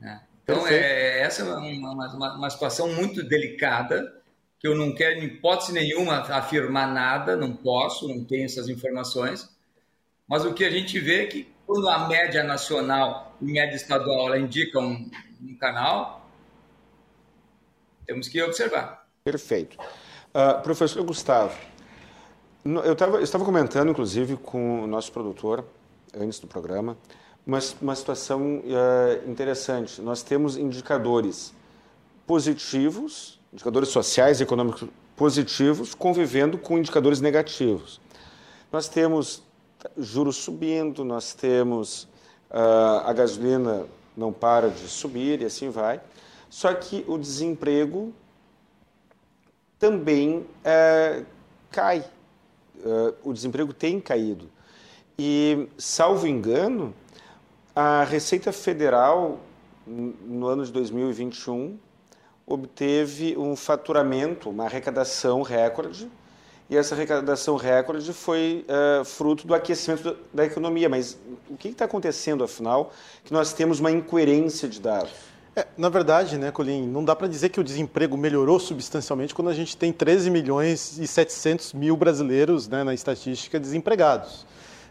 Né? Então, é, essa é uma, uma, uma situação muito delicada, que eu não quero, em hipótese nenhuma, afirmar nada, não posso, não tenho essas informações, mas o que a gente vê é que quando a média nacional e média estadual ela indica um, um canal, temos que observar. Perfeito. Uh, professor Gustavo, eu, tava, eu estava comentando, inclusive, com o nosso produtor, antes do programa, uma, uma situação uh, interessante. Nós temos indicadores positivos, indicadores sociais e econômicos positivos, convivendo com indicadores negativos. Nós temos juros subindo, nós temos uh, a gasolina não para de subir e assim vai. Só que o desemprego também uh, cai. Uh, o desemprego tem caído. E, salvo engano, a Receita Federal, no ano de 2021, obteve um faturamento, uma arrecadação recorde, e essa arrecadação recorde foi uh, fruto do aquecimento da economia. Mas o que está acontecendo, afinal, que nós temos uma incoerência de dados? É, na verdade, né, Colim, não dá para dizer que o desemprego melhorou substancialmente quando a gente tem 13 milhões e 700 mil brasileiros né, na estatística desempregados.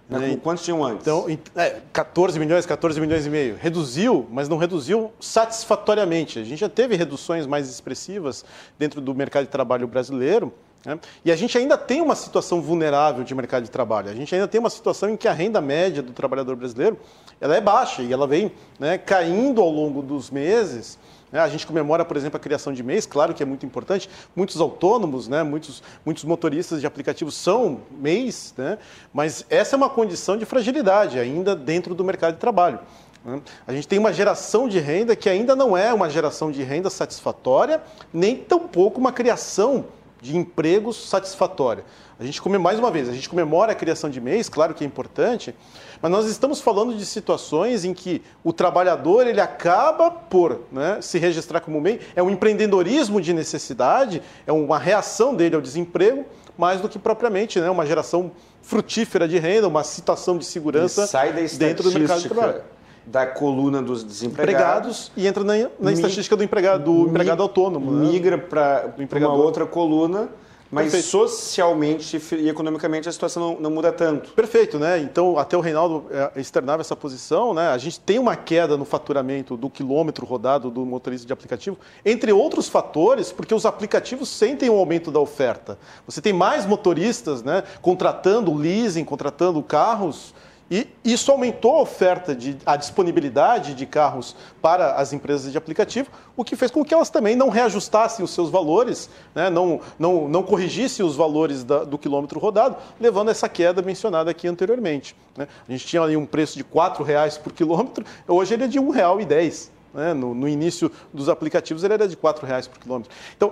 Né? Quantos tinham antes? Então, é, 14 milhões, 14 milhões e meio. Reduziu, mas não reduziu satisfatoriamente. A gente já teve reduções mais expressivas dentro do mercado de trabalho brasileiro, né? E a gente ainda tem uma situação vulnerável de mercado de trabalho. A gente ainda tem uma situação em que a renda média do trabalhador brasileiro ela é baixa e ela vem né, caindo ao longo dos meses. Né? A gente comemora, por exemplo, a criação de MEIs, claro que é muito importante. Muitos autônomos, né, muitos, muitos motoristas de aplicativos são MEIs, né, mas essa é uma condição de fragilidade ainda dentro do mercado de trabalho. Né? A gente tem uma geração de renda que ainda não é uma geração de renda satisfatória, nem tampouco uma criação de empregos satisfatória. A gente come mais uma vez, a gente comemora a criação de MEIs, claro que é importante, mas nós estamos falando de situações em que o trabalhador ele acaba por né, se registrar como MEI, é um empreendedorismo de necessidade, é uma reação dele ao desemprego, mais do que propriamente né, uma geração frutífera de renda, uma situação de segurança dentro do mercado de trabalho da coluna dos desempregados e entra na, na estatística do empregado, do empregado autônomo. Né? Migra né? para uma outra coluna mas Perfeito. socialmente e economicamente a situação não, não, muda tanto. Perfeito, né? Então, até o Reinaldo é, externava essa posição, né? A gente tem uma queda no faturamento do quilômetro rodado do motorista de aplicativo, entre outros fatores, porque os aplicativos sentem um aumento da oferta. Você tem mais motoristas, né? Contratando leasing, contratando carros e isso aumentou a oferta, de, a disponibilidade de carros para as empresas de aplicativo, o que fez com que elas também não reajustassem os seus valores, né, não, não, não corrigissem os valores da, do quilômetro rodado, levando a essa queda mencionada aqui anteriormente. Né. A gente tinha ali um preço de R$ reais por quilômetro, hoje ele é de R$ 1,10. Né, no, no início dos aplicativos ele era de R$ reais por quilômetro. Então,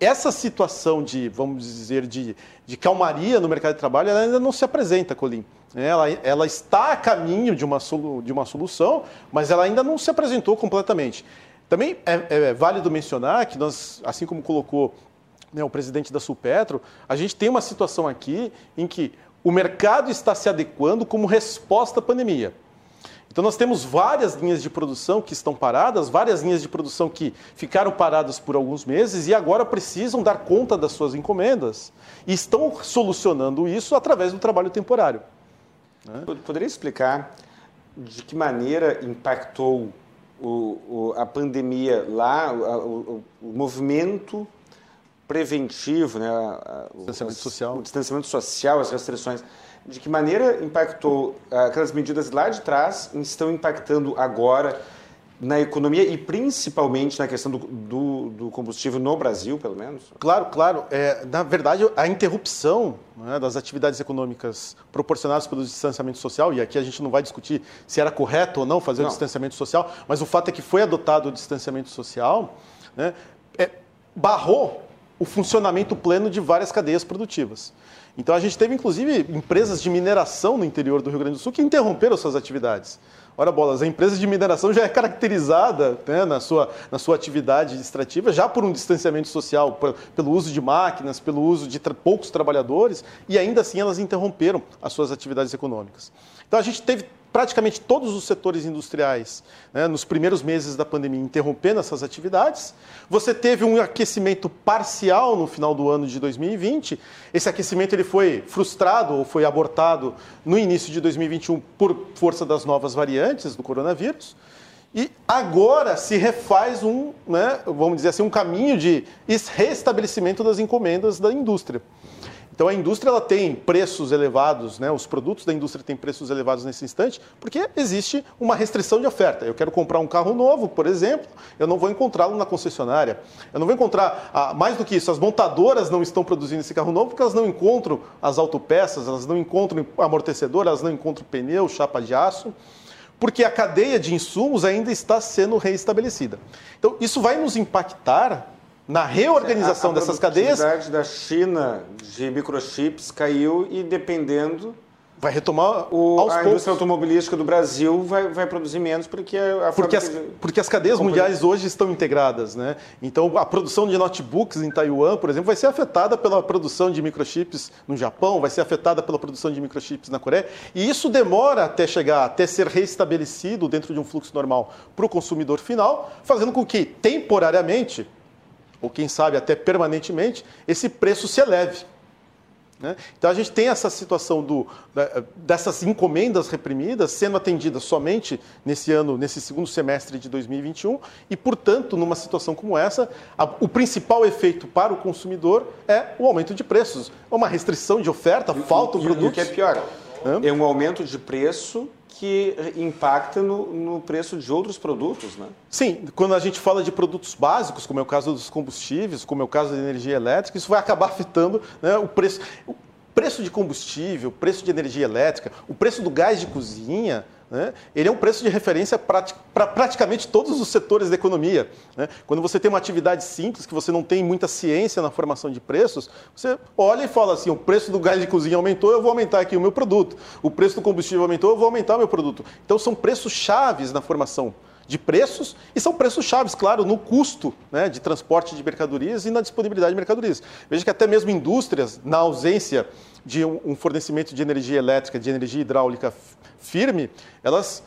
essa situação de, vamos dizer, de, de calmaria no mercado de trabalho, ela ainda não se apresenta, Colim. Ela, ela está a caminho de uma, de uma solução, mas ela ainda não se apresentou completamente. Também é, é válido mencionar que nós, assim como colocou né, o presidente da Sulpetro, a gente tem uma situação aqui em que o mercado está se adequando como resposta à pandemia. Então nós temos várias linhas de produção que estão paradas, várias linhas de produção que ficaram paradas por alguns meses e agora precisam dar conta das suas encomendas e estão solucionando isso através do trabalho temporário. Né? Poderia explicar de que maneira impactou o, o, a pandemia lá, o, o movimento preventivo, né, distanciamento social, o distanciamento social, as restrições de que maneira impactou ah, aquelas medidas lá de trás estão impactando agora na economia e principalmente na questão do, do, do combustível no Brasil, pelo menos? Claro, claro. É, na verdade, a interrupção né, das atividades econômicas proporcionadas pelo distanciamento social, e aqui a gente não vai discutir se era correto ou não fazer não. o distanciamento social, mas o fato é que foi adotado o distanciamento social, né, é, barrou o funcionamento pleno de várias cadeias produtivas. Então a gente teve inclusive empresas de mineração no interior do Rio Grande do Sul que interromperam suas atividades. Ora bolas, a empresa de mineração já é caracterizada né, na, sua, na sua atividade extrativa já por um distanciamento social, por, pelo uso de máquinas, pelo uso de tra poucos trabalhadores, e ainda assim elas interromperam as suas atividades econômicas. Então a gente teve praticamente todos os setores industriais, né, nos primeiros meses da pandemia, interrompendo essas atividades. Você teve um aquecimento parcial no final do ano de 2020. Esse aquecimento ele foi frustrado ou foi abortado no início de 2021 por força das novas variantes do coronavírus. E agora se refaz um, né, vamos dizer assim, um caminho de restabelecimento das encomendas da indústria. Então a indústria ela tem preços elevados, né? os produtos da indústria têm preços elevados nesse instante, porque existe uma restrição de oferta. Eu quero comprar um carro novo, por exemplo, eu não vou encontrá-lo na concessionária. Eu não vou encontrar, ah, mais do que isso, as montadoras não estão produzindo esse carro novo porque elas não encontram as autopeças, elas não encontram amortecedor, elas não encontram pneu, chapa de aço porque a cadeia de insumos ainda está sendo reestabelecida. Então, isso vai nos impactar na reorganização a, a dessas cadeias. A da China de microchips caiu e dependendo vai retomar o, aos a poucos. indústria automobilística do Brasil vai, vai produzir menos porque a porque as, porque as cadeias mundiais hoje estão integradas, né? Então a produção de notebooks em Taiwan, por exemplo, vai ser afetada pela produção de microchips no Japão, vai ser afetada pela produção de microchips na Coreia, e isso demora até chegar, até ser reestabelecido dentro de um fluxo normal para o consumidor final, fazendo com que temporariamente ou quem sabe até permanentemente, esse preço se eleve. Né? Então a gente tem essa situação do, dessas encomendas reprimidas sendo atendidas somente nesse ano, nesse segundo semestre de 2021, e, portanto, numa situação como essa, a, o principal efeito para o consumidor é o aumento de preços, uma restrição de oferta, falta o produto. E o que é pior, é um aumento de preço que impacta no, no, preço de outros produtos, né? Sim, quando a gente fala de produtos básicos, como é o caso dos combustíveis, como é o caso da energia elétrica, isso vai acabar afetando né, o preço. Preço de combustível, preço de energia elétrica, o preço do gás de cozinha, né? ele é um preço de referência para praticamente todos os setores da economia. Né? Quando você tem uma atividade simples, que você não tem muita ciência na formação de preços, você olha e fala assim: o preço do gás de cozinha aumentou, eu vou aumentar aqui o meu produto. O preço do combustível aumentou, eu vou aumentar o meu produto. Então, são preços chaves na formação de preços e são preços chaves, claro, no custo né, de transporte de mercadorias e na disponibilidade de mercadorias. Veja que até mesmo indústrias, na ausência de um fornecimento de energia elétrica, de energia hidráulica firme, elas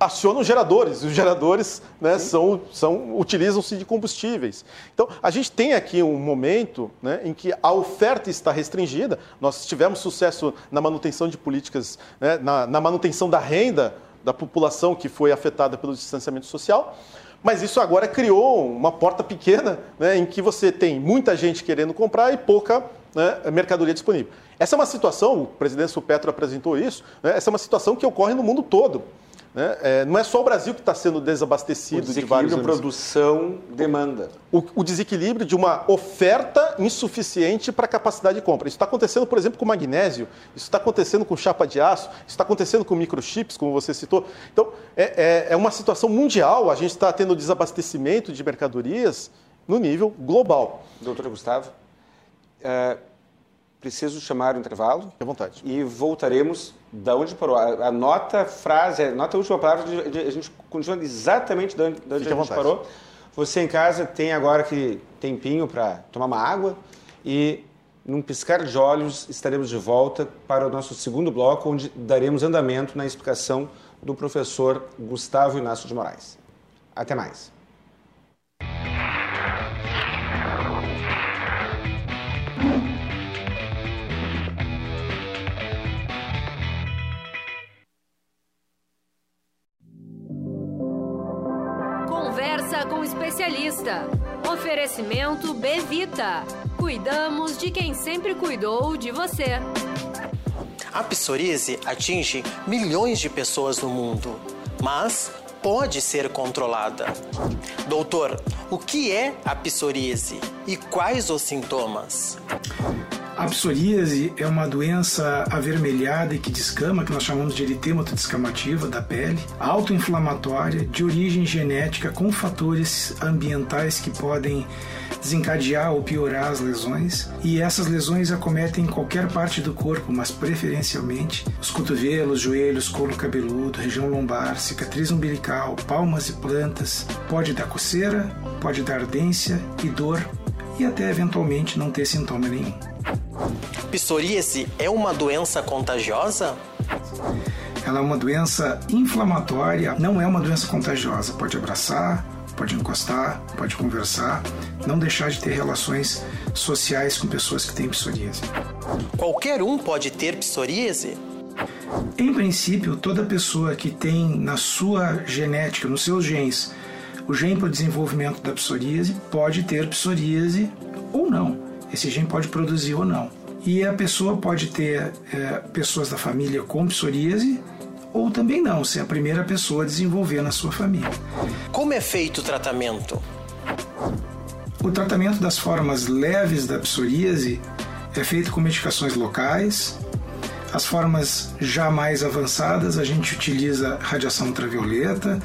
acionam geradores. Os geradores né, são, são, utilizam-se de combustíveis. Então, a gente tem aqui um momento né, em que a oferta está restringida. Nós tivemos sucesso na manutenção de políticas, né, na, na manutenção da renda da população que foi afetada pelo distanciamento social. Mas isso agora criou uma porta pequena né, em que você tem muita gente querendo comprar e pouca né, mercadoria disponível. Essa é uma situação, o presidente Supetro apresentou isso, né, essa é uma situação que ocorre no mundo todo. Né? É, não é só o Brasil que está sendo desabastecido de vários anos. produção, demanda. O, o, desequilíbrio de uma oferta insuficiente para a capacidade de compra. Isso está acontecendo, por exemplo, com magnésio, isso está acontecendo com chapa de aço, isso está acontecendo com microchips, como você citou. Então, é, é, é uma situação mundial, a gente está tendo desabastecimento de mercadorias no nível global. Doutor Gustavo, é, preciso chamar o intervalo. À vontade. E voltaremos da onde parou. Anota a frase, anota a última palavra, a gente continua exatamente da onde, da onde a gente parou. Você em casa tem agora que tempinho para tomar uma água e num piscar de olhos estaremos de volta para o nosso segundo bloco, onde daremos andamento na explicação do professor Gustavo Inácio de Moraes. Até mais. Oferecimento Bevita. Cuidamos de quem sempre cuidou de você. A psoríase atinge milhões de pessoas no mundo, mas pode ser controlada. Doutor, o que é a psoríase e quais os sintomas? A psoríase é uma doença avermelhada e que descama, que nós chamamos de eritemato descamativa da pele, autoinflamatória, de origem genética, com fatores ambientais que podem desencadear ou piorar as lesões. E essas lesões acometem qualquer parte do corpo, mas preferencialmente os cotovelos, joelhos, couro cabeludo, região lombar, cicatriz umbilical, palmas e plantas. Pode dar coceira, pode dar ardência e dor e até eventualmente não ter sintoma nenhum. Psoríase é uma doença contagiosa? ela é uma doença inflamatória, não é uma doença contagiosa. Pode abraçar, pode encostar, pode conversar, não deixar de ter relações sociais com pessoas que têm psoríase. Qualquer um pode ter psoríase? Em princípio, toda pessoa que tem na sua genética, nos seus genes, o gene para o desenvolvimento da psoríase pode ter psoríase ou não. Esse gene pode produzir ou não. E a pessoa pode ter é, pessoas da família com psoríase ou também não, ser a primeira pessoa a desenvolver na sua família. Como é feito o tratamento? O tratamento das formas leves da psoríase é feito com medicações locais. As formas já mais avançadas, a gente utiliza radiação ultravioleta,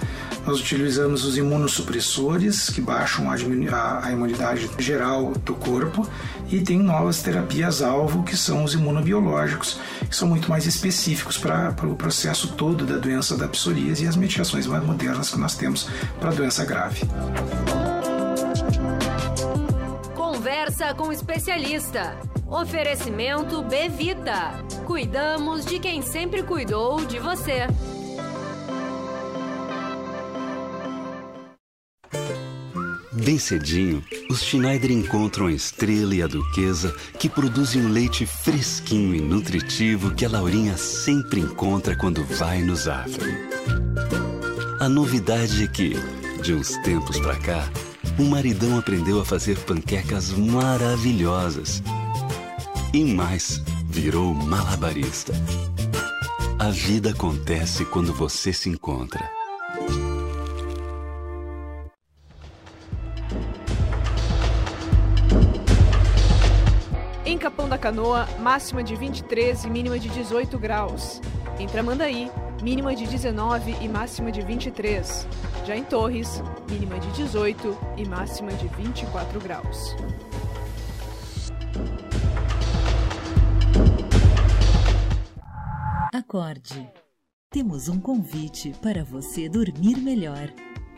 nós utilizamos os imunossupressores, que baixam a, imunidade geral do corpo, e tem novas terapias-alvo, que são os imunobiológicos, que são muito mais específicos para, o processo todo da doença da psoríase e as medicações mais modernas que nós temos para a doença grave. Conversa com o especialista. Oferecimento Bevita. Cuidamos de quem sempre cuidou de você. Bem cedinho, os Schneider encontram a estrela e a duquesa que produzem um leite fresquinho e nutritivo que a Laurinha sempre encontra quando vai no Zafre. A novidade é que, de uns tempos pra cá, o maridão aprendeu a fazer panquecas maravilhosas. E mais, virou malabarista. A vida acontece quando você se encontra. Canoa, máxima de 23 e mínima de 18 graus. Em Tramandaí, mínima de 19 e máxima de 23. Já em Torres, mínima de 18 e máxima de 24 graus. Acorde. Temos um convite para você dormir melhor.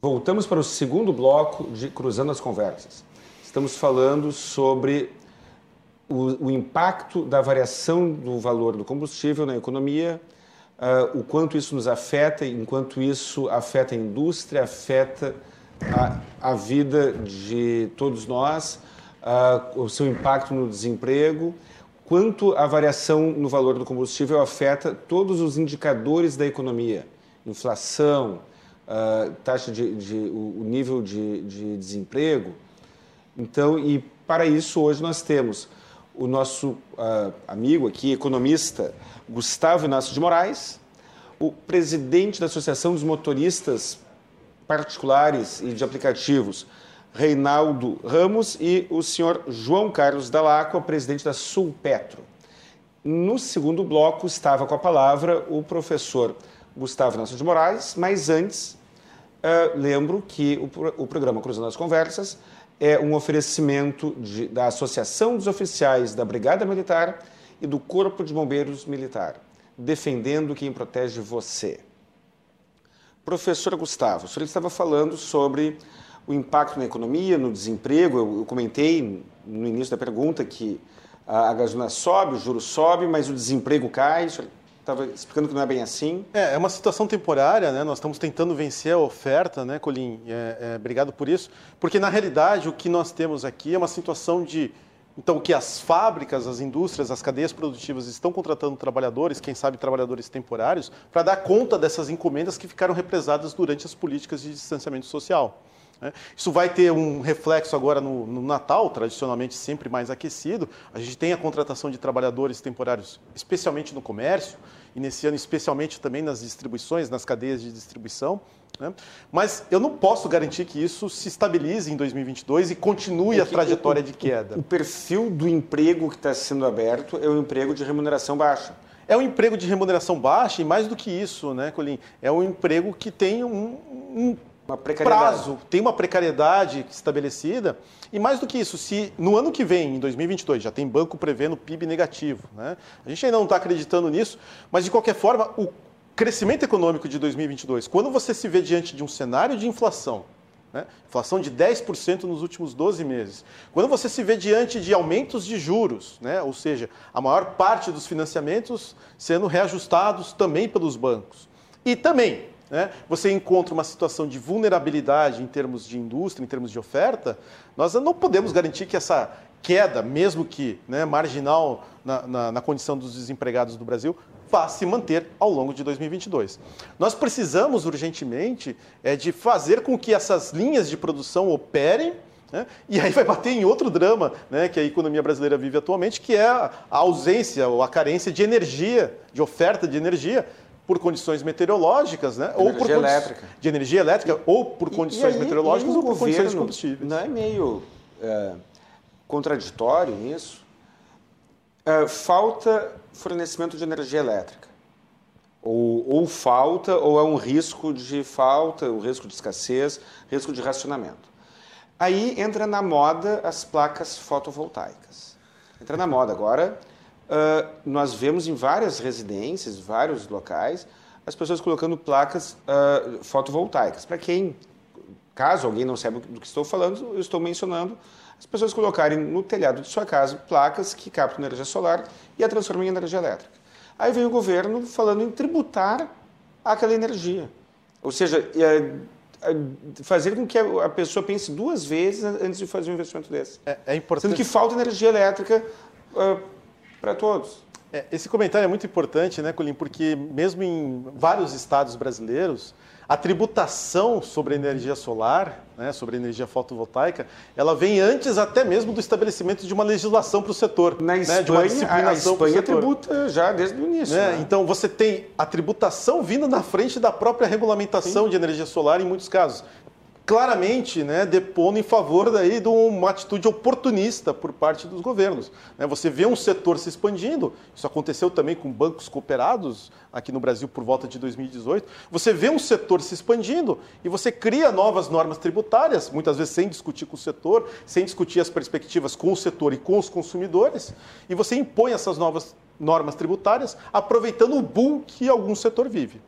Voltamos para o segundo bloco de Cruzando as Conversas. Estamos falando sobre o, o impacto da variação do valor do combustível na economia, uh, o quanto isso nos afeta, enquanto isso afeta a indústria, afeta a, a vida de todos nós, uh, o seu impacto no desemprego, quanto a variação no valor do combustível afeta todos os indicadores da economia, inflação, uh, taxa de, de o, nível de, de, desemprego. Então, e para isso hoje nós temos o nosso uh, amigo aqui, economista Gustavo Inácio de Moraes, o presidente da Associação dos Motoristas Particulares e de Aplicativos, Reinaldo Ramos, e o senhor João Carlos Dalacqua, presidente da Sulpetro. No segundo bloco estava com a palavra o professor Gustavo Inácio de Moraes, mas antes Uh, lembro que o, o, programa Cruzando as Conversas é um oferecimento de, da Associação dos Oficiais da Brigada Militar e do Corpo de Bombeiros Militar, defendendo quem protege você. Professor Gustavo, o senhor estava falando sobre o impacto na economia, no desemprego. Eu, eu comentei no início da pergunta que a, a gasolina sobe, o juro sobe, mas o desemprego cai. O senhor estava explicando que não é bem assim. É, é uma situação temporária, né? Nós estamos tentando vencer a oferta, né, Colim? É, é, obrigado por isso. Porque, na realidade, o que nós temos aqui é uma situação de... Então, que as fábricas, as indústrias, as cadeias produtivas estão contratando trabalhadores, quem sabe trabalhadores temporários, para dar conta dessas encomendas que ficaram represadas durante as políticas de distanciamento social. Né? Isso vai ter um reflexo agora no, no, Natal, tradicionalmente sempre mais aquecido. A gente tem a contratação de trabalhadores temporários, especialmente no comércio, e nesse ano especialmente também nas distribuições, nas cadeias de distribuição. Né? Mas eu não posso garantir que isso se estabilize em 2022 e continue é a trajetória o, de queda. O perfil do emprego que está sendo aberto é um emprego de remuneração baixa. É um emprego de remuneração baixa e mais do que isso, né, Colim? É um emprego que tem um, um prazo, tem uma precariedade estabelecida. E mais do que isso, se no ano que vem, em 2022, já tem banco prevendo PIB negativo, né? A gente ainda não está acreditando nisso, mas de qualquer forma, o crescimento econômico de 2022, quando você se vê diante de um cenário de inflação, né? inflação de 10% nos últimos 12 meses, quando você se vê diante de aumentos de juros, né? ou seja, a maior parte dos financiamentos sendo reajustados também pelos bancos, e também né, você encontra uma situação de vulnerabilidade em termos de indústria, em termos de oferta, nós não podemos garantir que essa queda, mesmo que né, marginal na, na, na condição dos desempregados do Brasil, vá se manter ao longo de 2022. Nós precisamos urgentemente é, de fazer com que essas linhas de produção operem né? E aí vai bater em outro drama né, que a economia brasileira vive atualmente, que é a ausência ou a carência de energia, de oferta de energia, por condições meteorológicas, né? ou por elétrica. de energia elétrica, ou por condições aí, meteorológicas, ou por condições de combustíveis. Não é meio é, contraditório isso? É, falta fornecimento de energia elétrica. Ou, ou, falta, ou é um risco de falta, o risco de escassez, risco de racionamento. Aí entra na moda as placas fotovoltaicas. Entra na moda agora. Uh, nós vemos em várias residências, vários locais, as pessoas colocando placas uh, fotovoltaicas. Para quem, caso alguém não saiba do que estou falando, eu estou mencionando as pessoas colocarem no telhado de sua casa placas que captam energia solar e a transformam em energia elétrica. Aí vem o governo falando em tributar aquela energia. Ou seja, é, é, fazer com que a pessoa pense duas vezes antes de fazer um investimento desse. É, é importante. Sendo que falta energia elétrica uh, para todos. É, esse comentário é muito importante, né, Colim? Porque mesmo em vários estados brasileiros, a tributação sobre a energia solar, né, sobre a energia fotovoltaica, ela vem antes até mesmo do estabelecimento de uma legislação para o setor. Na Espanha, né, de uma disciplinação a Espanha tributa já desde o início. Né? Né? Então você tem a tributação vindo na frente da própria regulamentação Sim. de energia solar em muitos casos claramente né, depondo em favor daí de uma atitude oportunista por parte dos governos. Né? Você vê um setor se expandindo, isso aconteceu também com bancos cooperados aqui no Brasil por volta de 2018. Você vê um setor se expandindo e você cria novas normas tributárias, muitas vezes sem discutir com o setor, sem discutir as perspectivas com o setor e com os consumidores, e você impõe essas novas normas tributárias aproveitando o boom que algum setor vive.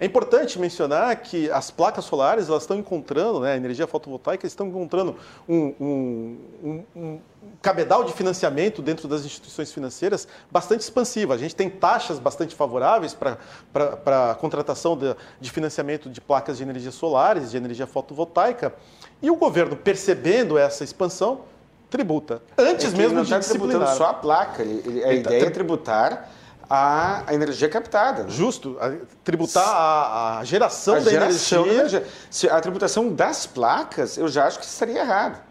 É importante mencionar que as placas solares elas estão encontrando, né, a energia fotovoltaica estão encontrando um, um, um, um cabedal de financiamento dentro das instituições financeiras bastante expansiva. A gente tem taxas bastante favoráveis para a contratação de, de, financiamento de placas de energia solares, de energia fotovoltaica, e o governo, percebendo essa expansão, tributa. Antes é mesmo de tá tributando só a placa. Ele, a ideia é tributar a, energia captada. Justo, a, tributar a, a, geração a da geração energia. energia. a tributação das placas, eu já acho que estaria errado.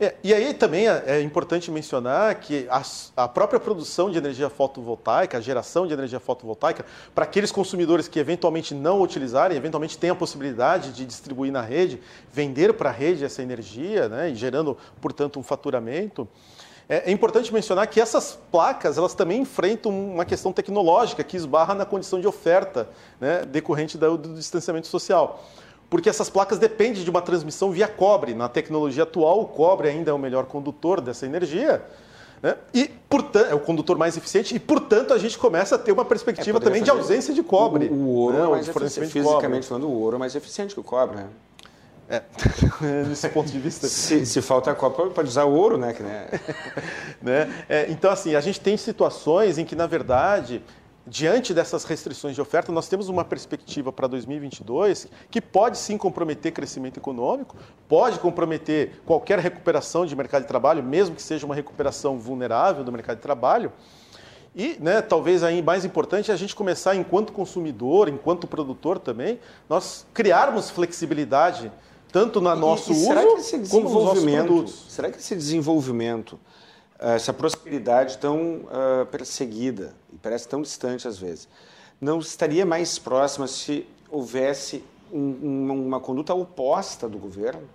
É, e aí também é, é importante mencionar que a, a, própria produção de energia fotovoltaica, a geração de energia fotovoltaica, para aqueles consumidores que eventualmente não utilizarem, eventualmente têm a possibilidade de distribuir na rede, vender para a rede essa energia, né, e gerando, portanto, um faturamento, é, é, importante mencionar que essas placas elas também enfrentam uma questão tecnológica que esbarra na condição de oferta né, decorrente do, do distanciamento social porque essas placas dependem de uma transmissão via cobre. Na tecnologia atual, o cobre ainda é o melhor condutor dessa energia. Né? E, portanto, é o condutor mais eficiente, e, portanto, a gente começa a ter uma perspectiva é, também de ausência de cobre. O, o ouro né? é mais eficiente, fisicamente falando, o ouro é mais eficiente que o cobre. Né? É, nesse ponto de vista. se, se falta a Copa, pode usar ouro, né? né? É, então, assim, a gente tem situações em que, na verdade, diante dessas restrições de oferta, nós temos uma perspectiva para 2022 que pode sim comprometer crescimento econômico, pode comprometer qualquer recuperação de mercado de trabalho, mesmo que seja uma recuperação vulnerável do mercado de trabalho. E, né, talvez aí mais importante, é a gente começar, enquanto consumidor, enquanto produtor também, nós criarmos flexibilidade tanto no nosso e, e será uso que esse desenvolvimento, Será que esse desenvolvimento, eh, essa prosperidade tão uh, perseguida e parece tão distante às vezes, não estaria mais próxima se houvesse um, uma conduta oposta do governo?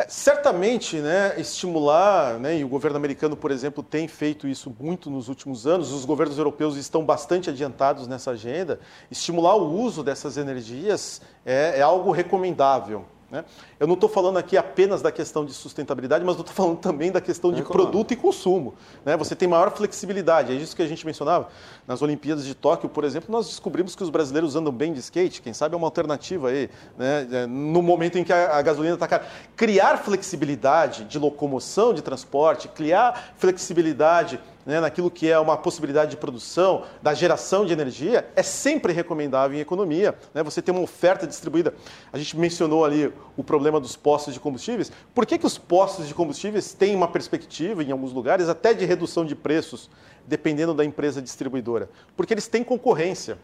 É, certamente, né, estimular, né, e o governo americano, por exemplo, tem feito isso muito nos últimos anos, os governos europeus estão bastante adiantados nessa agenda, estimular o uso dessas energias é, é algo recomendável. Né? Eu não estou falando aqui apenas da questão de sustentabilidade, mas estou falando também da questão de é produto e consumo. Né? Você tem maior flexibilidade, é isso que a gente mencionava. Nas Olimpíadas de Tóquio, por exemplo, nós descobrimos que os brasileiros andam bem de skate, quem sabe é uma alternativa aí, né? É, no momento em que a, gasolina está cara. Criar flexibilidade de locomoção, de transporte, criar flexibilidade né, naquilo que é uma possibilidade de produção, da geração de energia, é sempre recomendável em economia. Né? Você tem uma oferta distribuída. A gente mencionou ali o problema dos postos de combustíveis. Por que, que os postos de combustíveis têm uma perspectiva, em alguns lugares, até de redução de preços, dependendo da empresa distribuidora? Porque eles têm concorrência.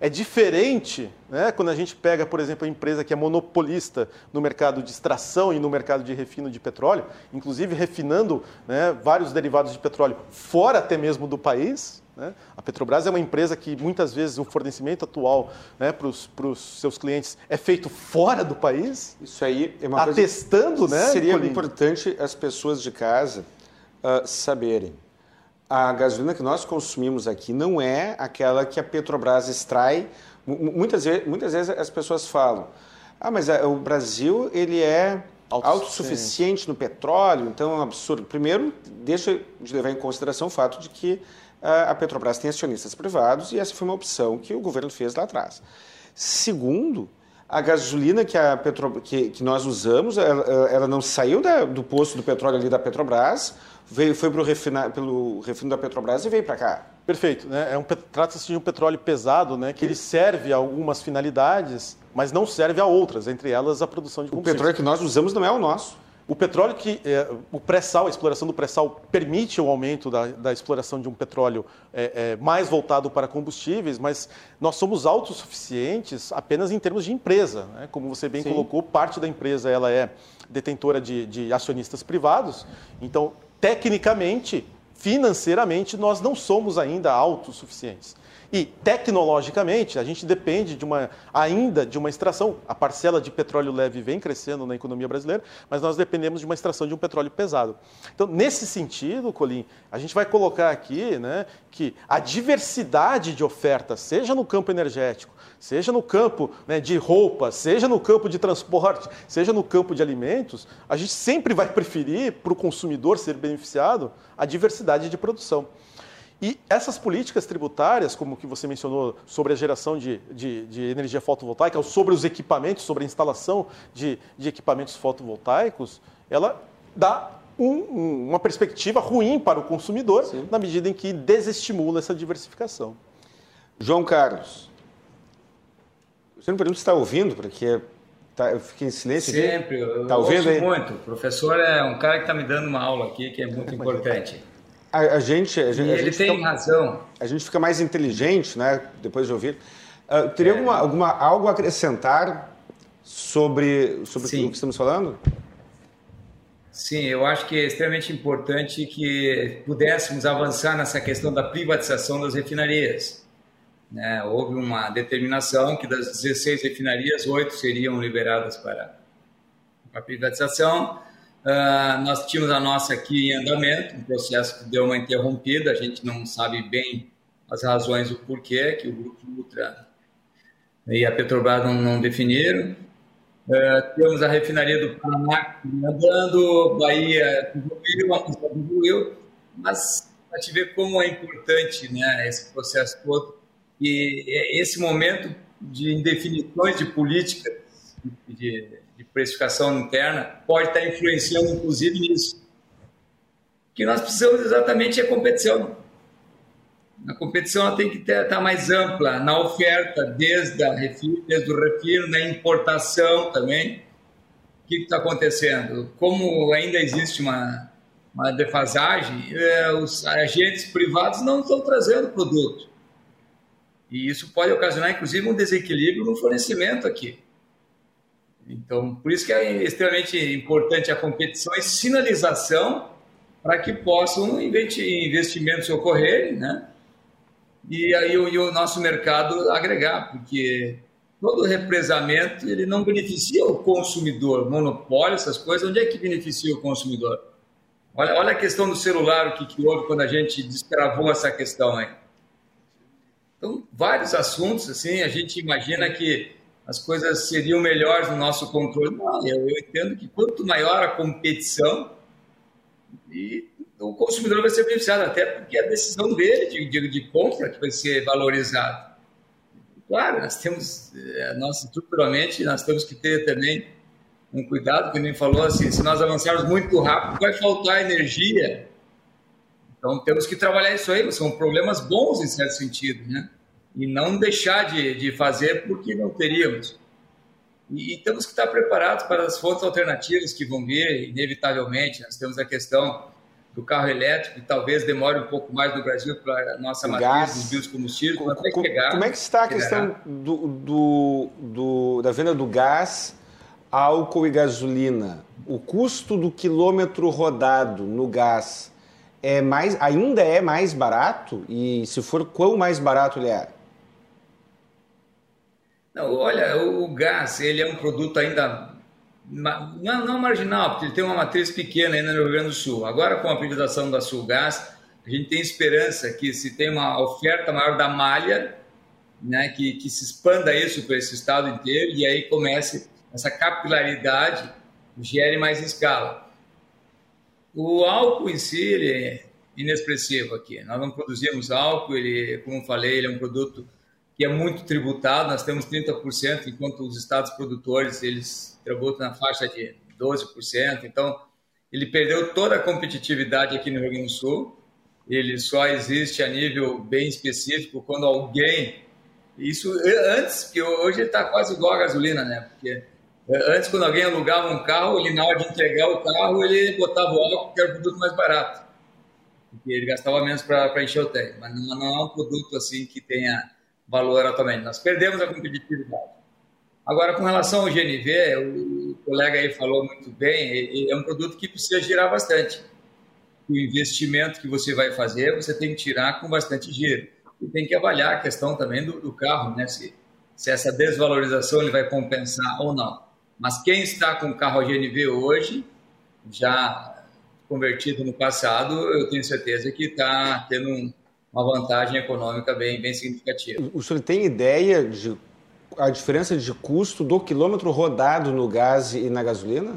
É diferente né, quando a gente pega, por exemplo, a empresa que é monopolista no mercado de extração e no mercado de refino de petróleo, inclusive refinando né, vários derivados de petróleo fora até mesmo do país. Né? A Petrobras é uma empresa que muitas vezes o fornecimento atual né, para os seus clientes é feito fora do país. Isso aí é uma atestando, coisa né? Seria importante as pessoas de casa uh, saberem a gasolina que nós consumimos aqui não é aquela que a Petrobras extrai. Muitas vezes, muitas vezes as pessoas falam, ah, mas o Brasil ele é autossuficiente no petróleo, então é um absurdo. Primeiro, deixa de levar em consideração o fato de que a Petrobras tem acionistas privados e essa foi uma opção que o governo fez lá atrás. Segundo, a gasolina que, a Petro, que, que nós usamos, ela, ela não saiu da, do posto do petróleo ali da Petrobras, veio, foi pro refina, pelo refino da Petrobras e veio para cá. Perfeito. Né? É um, Trata-se de um petróleo pesado, né? que ele serve a algumas finalidades, mas não serve a outras, entre elas a produção de combustível. O petróleo que nós usamos não é o nosso. O petróleo que é, o pré-sal, a exploração do pré-sal permite o aumento da, da exploração de um petróleo é, é, mais voltado para combustíveis, mas nós somos autossuficientes apenas em termos de empresa. Né? Como você bem Sim. colocou, parte da empresa ela é detentora de, de acionistas privados, então tecnicamente, financeiramente, nós não somos ainda autossuficientes. E tecnologicamente, a gente depende de uma, ainda de uma extração. A parcela de petróleo leve vem crescendo na economia brasileira, mas nós dependemos de uma extração de um petróleo pesado. Então, nesse sentido, Colim, a gente vai colocar aqui né, que a diversidade de ofertas, seja no campo energético, seja no campo né, de roupa, seja no campo de transporte, seja no campo de alimentos, a gente sempre vai preferir, para o consumidor ser beneficiado, a diversidade de produção. E essas políticas tributárias, como que você mencionou sobre a geração de, de, de energia fotovoltaica, ou sobre os equipamentos, sobre a instalação de, de equipamentos fotovoltaicos, ela dá um, uma perspectiva ruim para o consumidor, Sim. na medida em que desestimula essa diversificação. João Carlos, você não pergunta se está ouvindo, porque tá, eu fiquei em silêncio. Sempre, aqui. eu tá ouvindo aí? muito. O professor é um cara que está me dando uma aula aqui que é muito importante. A, a, gente, a, gente, ele gente tem fica, razão. A gente fica mais inteligente, né? Depois de ouvir. Uh, teria é. alguma, alguma, algo a acrescentar sobre, sobre o que estamos falando? Sim, eu acho que é extremamente importante que pudéssemos avançar nessa questão da privatização das refinarias. Né? Houve uma determinação que das 16 refinarias, oito seriam liberadas para a privatização. Uh, nós tínhamos a nossa aqui em andamento, um processo que deu uma interrompida, a gente não sabe bem as razões, o porquê que o Grupo Ultra e a Petrobras não, não definiram. Uh, temos a refinaria do Paraná andando, Bahia evoluiu, a evoluiu, mas a gente vê como é importante né, esse processo todo e esse momento de indefinições de políticas de, de precificação interna pode estar influenciando, inclusive, nisso. O que nós precisamos exatamente é competição. A competição tem que estar tá mais ampla na oferta, desde, a desde o refino, na importação também. O que está acontecendo? Como ainda existe uma, uma defasagem, é, os agentes privados não estão trazendo produto. E isso pode ocasionar, inclusive, um desequilíbrio no fornecimento aqui. Então, por isso que é extremamente importante a competição e sinalização para que possam investimentos ocorrerem, né? E aí o, e o nosso mercado agregar, porque todo represamento ele não beneficia o consumidor, monopólio, essas coisas, onde é que beneficia o consumidor? Olha, olha a questão do celular, o que, que houve quando a gente destravou essa questão aí. Então, vários assuntos, assim, a gente imagina que as coisas seriam melhores no nosso controle. Não, eu, eu entendo que quanto maior a competição, e o consumidor vai ser beneficiado, até porque é a decisão dele de, de, de compra que vai ser valorizada. Claro, nós temos, eh, nós estruturalmente, nós temos que ter também um cuidado, que nem falou assim, se nós avançarmos muito rápido, vai faltar energia. Então temos que trabalhar isso aí, são problemas bons em certo sentido, né? E não deixar de, de fazer porque não teríamos. E, e temos que estar preparados para as fontes alternativas que vão vir, inevitavelmente. Nós temos a questão do carro elétrico, que talvez demore um pouco mais no Brasil para a nossa matriz gás. dos biocombustíveis, mas vai chegar. Como é que está a questão do, do, do, da venda do gás, álcool e gasolina? O custo do quilômetro rodado no gás é mais, ainda é mais barato? E se for, quão mais barato ele é? Não, olha, o gás ele é um produto ainda não, não marginal, porque ele tem uma matriz pequena ainda no Rio Grande do Sul. Agora, com a privatização da Sulgás, a gente tem esperança que se tem uma oferta maior da malha, né, que, que se expanda isso para esse estado inteiro e aí comece essa capilaridade, gere mais escala. O álcool em si ele é inexpressivo aqui. Nós não produzimos álcool, ele, como falei, ele é um produto que é muito tributado, nós temos 30%, enquanto os estados produtores eles tributam na faixa de 12%. Então, ele perdeu toda a competitividade aqui no Rio Grande do Sul. Ele só existe a nível bem específico quando alguém. Isso antes, que hoje ele está quase igual a gasolina, né? Porque antes, quando alguém alugava um carro, ele na hora de entregar o carro, ele botava o álcool, que era o produto mais barato. Porque ele gastava menos para encher o tanque. Mas não é um produto assim que tenha valor atualmente. Nós perdemos a competitividade. Agora, com relação ao GNV, o colega aí falou muito bem, é um produto que precisa girar bastante. O investimento que você vai fazer, você tem que tirar com bastante giro. E tem que avaliar a questão também do, do carro, né? Se, se essa desvalorização ele vai compensar ou não. Mas quem está com o carro GNV hoje, já convertido no passado, eu tenho certeza que está tendo um, uma vantagem econômica bem, bem significativa. O senhor tem ideia de a diferença de custo do quilômetro rodado no gás e na gasolina?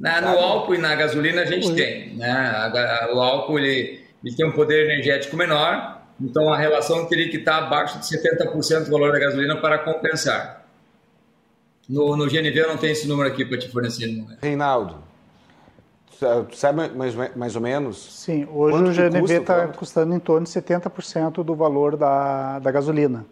Na, no álcool e na gasolina a gente Ui. tem. Né? O álcool ele, ele tem um poder energético menor, então a relação teria que estar abaixo de 70% do valor da gasolina para compensar. No, no GNV eu não tenho esse número aqui para te fornecer. Reinaldo, Tu sabe mais, mais ou menos? Sim, hoje o GNV está custando em torno de 70% do valor da, da gasolina.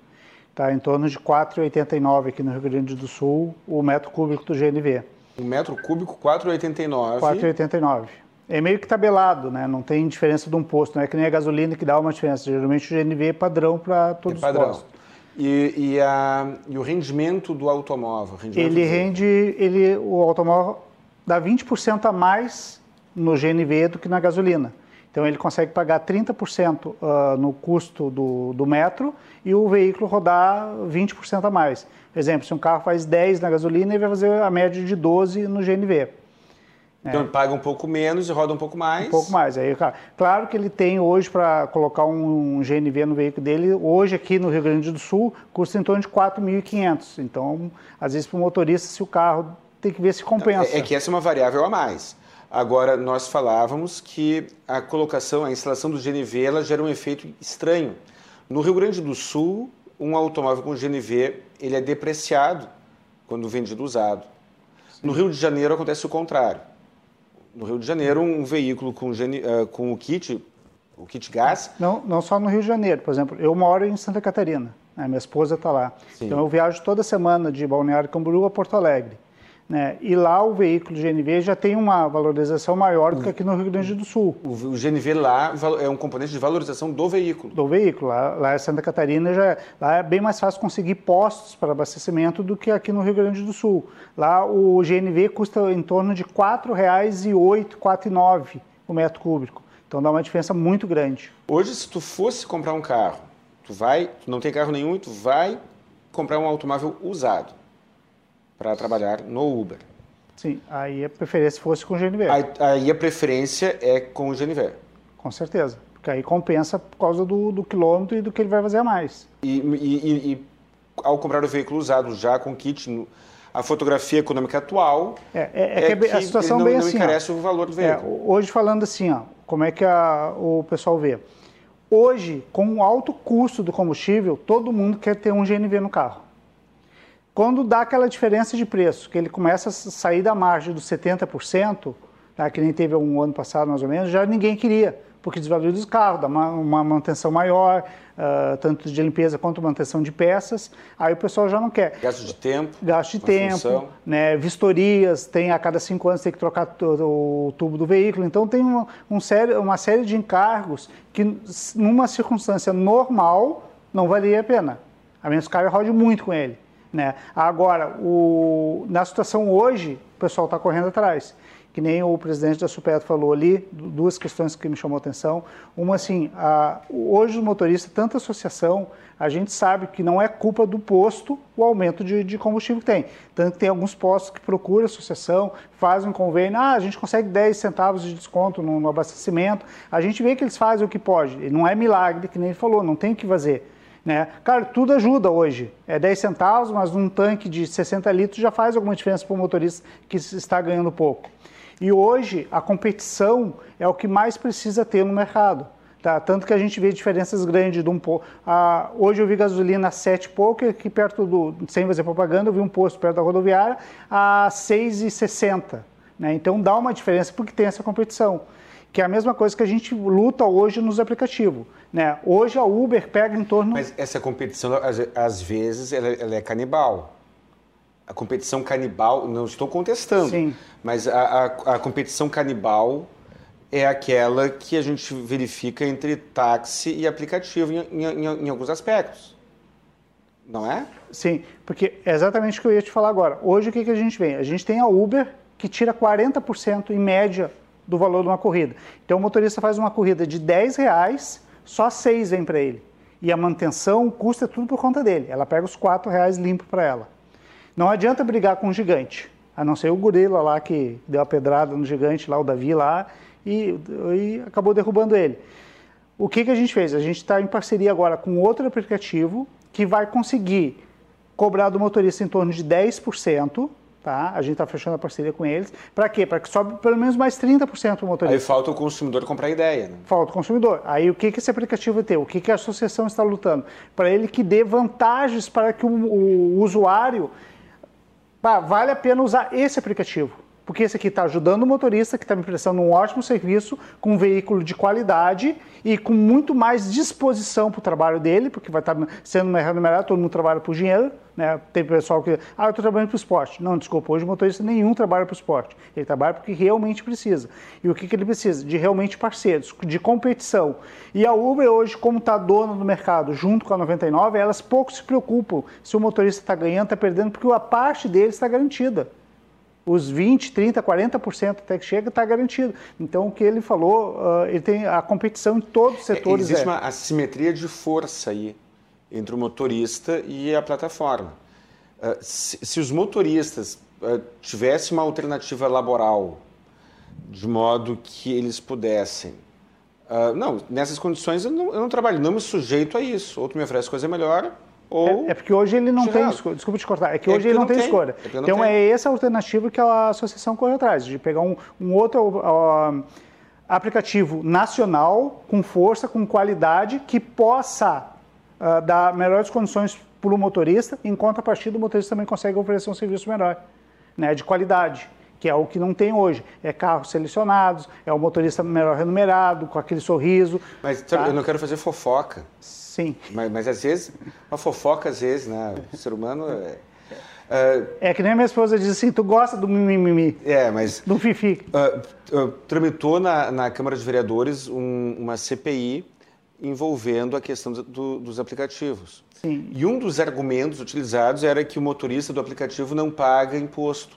Está em torno de 4,89 aqui no Rio Grande do Sul, o metro cúbico do GNV. Um metro cúbico, 4,89. 4,89. É meio que tabelado, né? Não tem diferença de um posto, não é que nem a gasolina que dá uma diferença. Geralmente o GNV é padrão para todos é padrão. os postos. E, e, a, e, o rendimento do automóvel? Rendimento ele do... rende, ele, o automóvel dá 20% a mais no GNV do que na gasolina. Então ele consegue pagar 30% uh, no custo do, do metro e o veículo rodar 20% a mais. Por exemplo, se um carro faz 10 na gasolina, ele vai fazer a média de 12 no GNV. Então é. ele paga um pouco menos e roda um pouco mais. Um pouco mais. Aí, claro que ele tem hoje para colocar um GNV no veículo dele, hoje aqui no Rio Grande do Sul, custa em torno de 4.500. Então, às vezes para o motorista, se o carro tem que ver se compensa. É, é que essa é uma variável a mais. Agora, nós falávamos que a colocação, a instalação do GNV, ela gera um efeito estranho. No Rio Grande do Sul, um automóvel com GNV, ele é depreciado quando vendido usado. No Rio de Janeiro acontece o contrário. No Rio de Janeiro, um veículo com, uh, com o kit, o kit gás... Não, não só no Rio de Janeiro, por exemplo, eu moro em Santa Catarina, né? minha esposa está lá. Sim. Então eu viajo toda semana de Balneário Camboriú a Porto Alegre. Né? E lá o veículo GNV já tem uma valorização maior do que aqui no Rio Grande do Sul. O, GNV lá é um componente de valorização do veículo. Do veículo. Lá, lá em Santa Catarina já lá é bem mais fácil conseguir postos para abastecimento do que aqui no Rio Grande do Sul. Lá o GNV custa em torno de R$ 4,08, R$ 4,09 o metro cúbico. Então dá uma diferença muito grande. Hoje, se tu fosse comprar um carro, tu vai, tu não tem carro nenhum, tu vai comprar um automóvel usado para trabalhar no Uber. Sim, aí a preferência fosse com o GNV. Aí, aí a preferência é com o GNV. Com certeza. Porque aí compensa por causa do, do quilômetro e do que ele vai fazer a mais. E, e, e ao comprar o veículo usado já com kit, a fotografia econômica atual é, é, é, é que a situação não, bem não assim. encarece ó, o valor do veículo. hoje falando assim, ó, como é que a, o pessoal vê? Hoje, com o alto custo do combustível, todo mundo quer ter um GNV no carro. Quando dá aquela diferença de preço, que ele começa a sair da margem dos 70%, tá, que nem teve um ano passado mais ou menos, já ninguém queria porque desvaloriza o carro, dá uma, uma manutenção maior, uh, tanto de limpeza quanto manutenção de peças. Aí o pessoal já não quer. Gasto de tempo. Gasto de tempo, né, vistorias, tem a cada cinco anos tem que trocar o tubo do veículo. Então tem uma, um série, uma série de encargos que, numa circunstância normal, não valeria a pena. A menos que o cara rode muito com ele. Né? Agora, o, na situação hoje, o pessoal está correndo atrás que nem o presidente da Supetro falou ali, duas questões que me chamou a atenção. Uma, assim, a, hoje os motoristas, tanta associação, a gente sabe que não é culpa do posto o aumento de, de combustível que tem. Tanto que tem alguns postos que procuram associação, fazem um convênio, ah, a gente consegue 10 centavos de desconto no, no abastecimento. A gente vê que eles fazem o que pode. Não é milagre, que nem ele falou, não tem o que fazer. Né? Cara, tudo ajuda hoje. É 10 centavos, mas num tanque de 60 litros já faz alguma diferença para o motorista que está ganhando pouco. E hoje a competição é o que mais precisa ter no mercado. Tá? Tanto que a gente vê diferenças grandes de um pouco. Ah, hoje eu vi gasolina a 7 pouco, aqui perto do. Sem fazer propaganda, eu vi um posto perto da rodoviária a 6,60. Né? Então dá uma diferença porque tem essa competição. Que é a mesma coisa que a gente luta hoje nos aplicativos. Né? Hoje a Uber pega em torno. Mas essa competição, às, vezes, ela, ela é canibal a competição canibal, não estou contestando, Sim. mas a, a, a, competição canibal é aquela que a gente verifica entre táxi e aplicativo em, em, em, alguns aspectos. Não é? Sim, porque é exatamente o que eu ia te falar agora. Hoje o que, que a gente vê? A gente tem a Uber que tira 40% em média do valor de uma corrida. Então o motorista faz uma corrida de 10 reais, só 6 vem para ele. E a manutenção, o custo é tudo por conta dele. Ela pega os 4 reais limpo para ela. Não adianta brigar com um gigante, a não ser o gorila lá que deu a pedrada no gigante lá, o Davi lá, e, e acabou derrubando ele. O que, que a gente fez? A gente está em parceria agora com outro aplicativo que vai conseguir cobrar do motorista em torno de 10%, tá? A gente está fechando a parceria com eles. Para quê? Para que sobe pelo menos mais 30% o motorista. Aí falta o consumidor comprar ideia, né? Falta o consumidor. Aí o que, que esse aplicativo vai ter? O que, que a associação está lutando? Para ele que dê vantagens para que o, o usuário vale a pena usar esse aplicativo. Porque esse aqui está ajudando o motorista que está me prestando um ótimo serviço, com um veículo de qualidade e com muito mais disposição para o trabalho dele, porque vai estar tá sendo remunerado, todo mundo trabalha por dinheiro, né? Tem pessoal que, ah, eu estou trabalhando para o esporte. Não, desculpa, hoje o motorista nenhum trabalha para o esporte. Ele trabalha porque realmente precisa. E o que, que ele precisa? De realmente parceiros, de competição. E a Uber hoje, como está dona do mercado, junto com a 99, elas pouco se preocupam se o motorista está ganhando, está perdendo, porque a parte dele está garantida os 20, 30, 40% até que chega está garantido. Então, o que ele falou, uh, ele tem a competição em todos os setores. É, existe é. uma assimetria de força aí entre o motorista e a plataforma. Uh, se, se, os motoristas uh, tivessem uma alternativa laboral de modo que eles pudessem Uh, não, nessas condições eu não, eu não, trabalho, não me sujeito a isso. Outro me oferece coisa melhor, ou é, é, porque hoje ele não tem escolha. Desculpa te cortar. É que é hoje ele não, não tem, tem, escolha. É então tem. é essa alternativa que a associação corre atrás, de pegar um, um outro uh, aplicativo nacional com força, com qualidade, que possa uh, dar melhores condições para o motorista, em contrapartida o motorista também consegue oferecer um serviço melhor, né, de qualidade que é o que não tem hoje. É carros selecionados, é o motorista melhor remunerado, com aquele sorriso. Mas tá? eu não quero fazer fofoca. Sim. Mas, mas às vezes, uma fofoca, às vezes, né? O ser humano é. Uh, é que nem a minha esposa diz assim, tu gosta do mimimi. É, mas... Do fifi. Uh, uh, tramitou na, na Câmara de Vereadores um, uma CPI envolvendo a questão do, dos aplicativos. Sim. E um dos argumentos utilizados era que o motorista do aplicativo não paga imposto.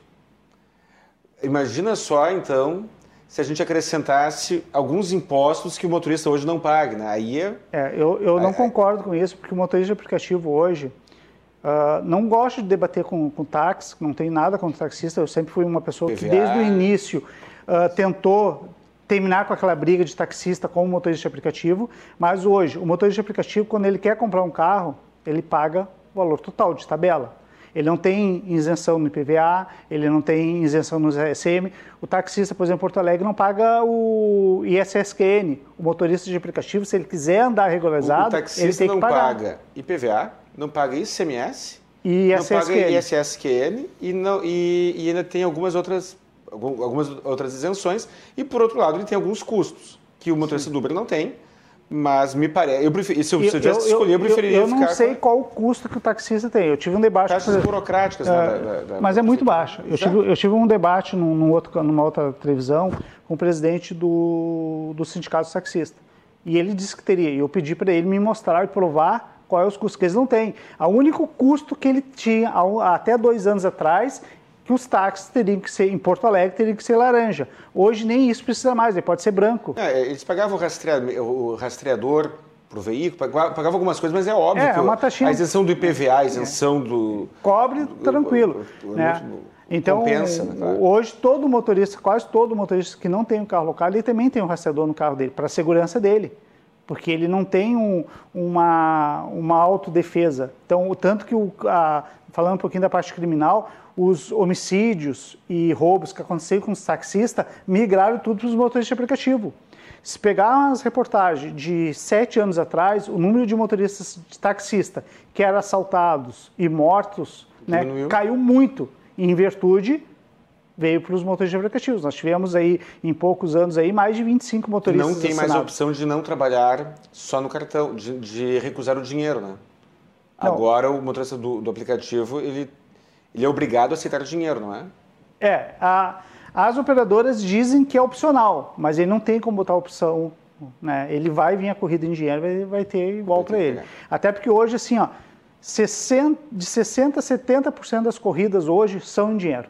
Imagina só, então, se a gente acrescentasse alguns impostos que o motorista hoje não paga, né? Aí é... é eu, eu não é, concordo com isso, porque o motorista de aplicativo hoje, Uh, não gosto de debater com, com táxi, não tenho nada contra taxista, eu sempre fui uma pessoa PVA. que desde o início uh, tentou terminar com aquela briga de taxista com o motorista de aplicativo, mas hoje, o motorista de aplicativo, quando ele quer comprar um carro, ele paga o valor total de tabela. Ele não tem isenção no IPVA, ele não tem isenção no ISM. O taxista, por exemplo, em Porto Alegre, não paga o ISSQN. O motorista de aplicativo, se ele quiser andar regularizado, ele tem que pagar. não paga IPVA, não paga ICMS, e não paga ISSQN e, não, e, e ainda tem algumas outras, algumas outras isenções. E, por outro lado, ele tem alguns custos que o motorista Sim. do Uber não tem mas me parece. Eu prefiro, se eu, se eu tivesse eu, escolher, eu preferiria eu, eu não sei qual o custo que o taxista tem. Eu tive um debate. Taxas burocráticas, né, da, da, Mas é muito baixo. Eu tive, eu tive um debate num, num outro, numa outra televisão com o presidente do, do sindicato taxista. E ele disse que teria. E eu pedi para ele me mostrar e provar qual é os custos que eles não têm. O único custo que ele tinha até dois anos atrás que os táxis teriam que ser, em Porto Alegre, teriam que ser laranja. Hoje nem isso precisa mais, ele pode ser branco. É, eles pagavam o rastreador, o rastreador para o veículo, pagavam algumas coisas, mas é óbvio é, que uma taxinha... a isenção do IPVA, a isenção do... Cobre tranquilo. O, o, né? Então, compensa, né, claro. hoje todo motorista, quase todo motorista que não tem um carro local, ele também tem um rastreador no carro dele, para a segurança dele porque ele não tem um, uma, uma autodefesa. Então, o tanto que, o, a, falando um pouquinho da parte criminal, os homicídios e roubos que aconteceram com os taxistas migraram tudo para os motoristas de aplicativo. Se pegar as reportagens de sete anos atrás, o número de motoristas de taxista que eram assaltados e mortos né, caiu muito em virtude veio para os motoristas de aplicativos. Nós tivemos aí, em poucos anos, aí, mais de 25 motoristas Não tem mais a opção de não trabalhar só no cartão, de, de recusar o dinheiro, né? Não. Agora, o motorista do, do, aplicativo, ele, ele é obrigado a aceitar dinheiro, não é? É, a, as operadoras dizem que é opcional, mas ele não tem como botar a opção, né? Ele vai vir a corrida em dinheiro, vai, vai ter igual para ele. Até porque hoje, assim, ó, 60, de 60% a 70% das corridas hoje são em dinheiro.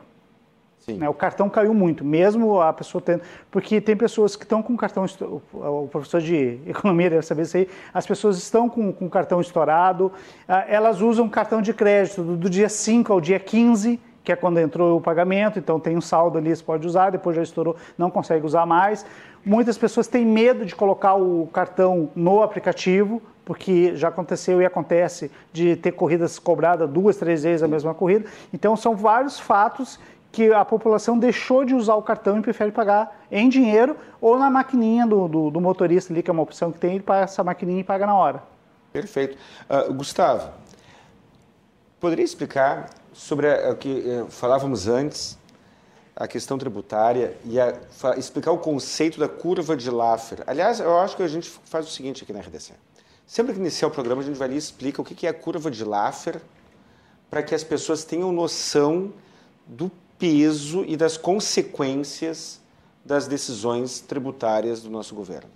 Né, o cartão caiu muito, mesmo a pessoa tendo. Porque tem pessoas que estão com cartão. O professor de economia deve saber isso aí. As pessoas estão com, com cartão estourado, ah, elas usam cartão de crédito do, do dia 5 ao dia 15 que é quando entrou o pagamento, então tem um saldo ali, você pode usar, depois já estourou, não consegue usar mais. Muitas pessoas têm medo de colocar o cartão no aplicativo, porque já aconteceu e acontece de ter corridas cobradas duas, três vezes a mesma corrida. Então são vários fatos que a população deixou de usar o cartão e prefere pagar em dinheiro ou na maquininha do, do, do motorista ali, que é uma opção que tem, ele passa a maquininha e paga na hora. Perfeito. Uh, Gustavo, poderia explicar sobre o que uh, falávamos antes, a questão tributária e a, explicar o conceito da curva de Laffer? Aliás, eu acho que a gente faz o seguinte aqui na RDC. Sempre que iniciar o programa, a gente vai ali e explica o que é a curva de Laffer para que as pessoas tenham noção do peso e das consequências das decisões tributárias do nosso governo.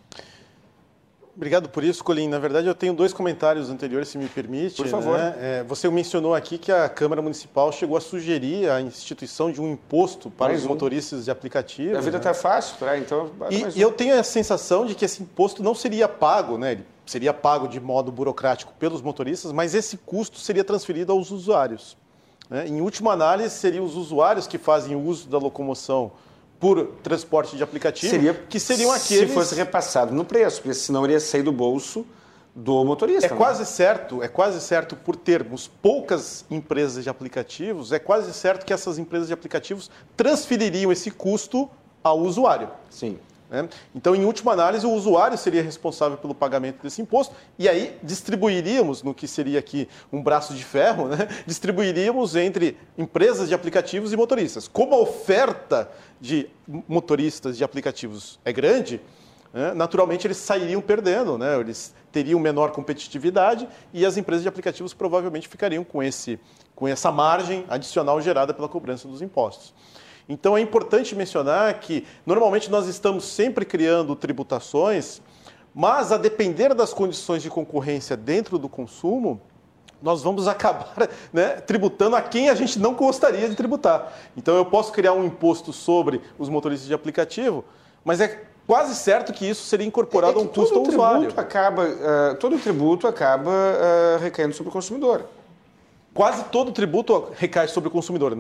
Obrigado por isso, Colim. Na verdade, eu tenho dois comentários anteriores, se me permite. Por favor. Né? É, você mencionou aqui que a Câmara Municipal chegou a sugerir a instituição de um imposto para mais os um. motoristas de aplicativo. A vida está né? Tá fácil, tá? então. E, um. eu tenho a sensação de que esse imposto não seria pago, né? Ele seria pago de modo burocrático pelos motoristas, mas esse custo seria transferido aos usuários. Né? Em última análise, seriam os usuários que fazem uso da locomoção por transporte de aplicativo, Seria, que seriam aqueles... Se fosse repassado no preço, porque senão iria sair do bolso do motorista. É né? quase certo, é quase certo por termos poucas empresas de aplicativos, é quase certo que essas empresas de aplicativos transfeririam esse custo ao usuário. Sim. Né? Então, em última análise, o usuário seria responsável pelo pagamento desse imposto e aí distribuiríamos, no que seria aqui um braço de ferro, né? distribuiríamos entre empresas de aplicativos e motoristas. Como a oferta de motoristas de aplicativos é grande, né? naturalmente eles sairiam perdendo, né? eles teriam menor competitividade e as empresas de aplicativos provavelmente ficariam com, esse, com essa margem adicional gerada pela cobrança dos impostos. Então é importante mencionar que normalmente nós estamos sempre criando tributações, mas a depender das condições de concorrência dentro do consumo, nós vamos acabar né, tributando a quem a gente não gostaria de tributar. Então eu posso criar um imposto sobre os motoristas de aplicativo, mas é quase certo que isso seria incorporado é, é a um custo ao usuário. Acaba, uh, todo tributo acaba uh, recaindo sobre o consumidor. Quase todo tributo recai sobre o consumidor.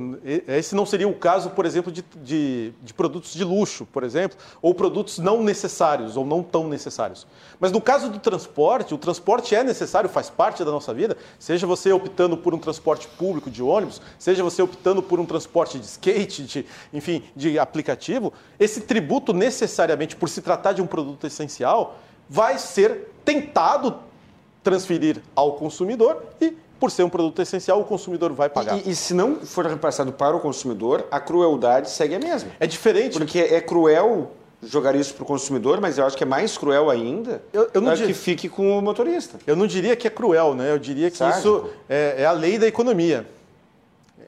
Esse não seria o caso, por exemplo, de, de, de, produtos de luxo, por exemplo, ou produtos não necessários ou não tão necessários. Mas no caso do transporte, o transporte é necessário, faz parte da nossa vida, seja você optando por um transporte público de ônibus, seja você optando por um transporte de skate, de, enfim, de aplicativo, esse tributo necessariamente, por se tratar de um produto essencial, vai ser tentado transferir ao consumidor e por ser um produto essencial, o consumidor vai pagar. E, e, se não for repassado para o consumidor, a crueldade segue a mesma. É diferente. Porque é cruel jogar isso para o consumidor, mas eu acho que é mais cruel ainda eu, eu não que fique com o motorista. Eu não diria que é cruel, né? Eu diria que Sabe? isso é, é, a lei da economia.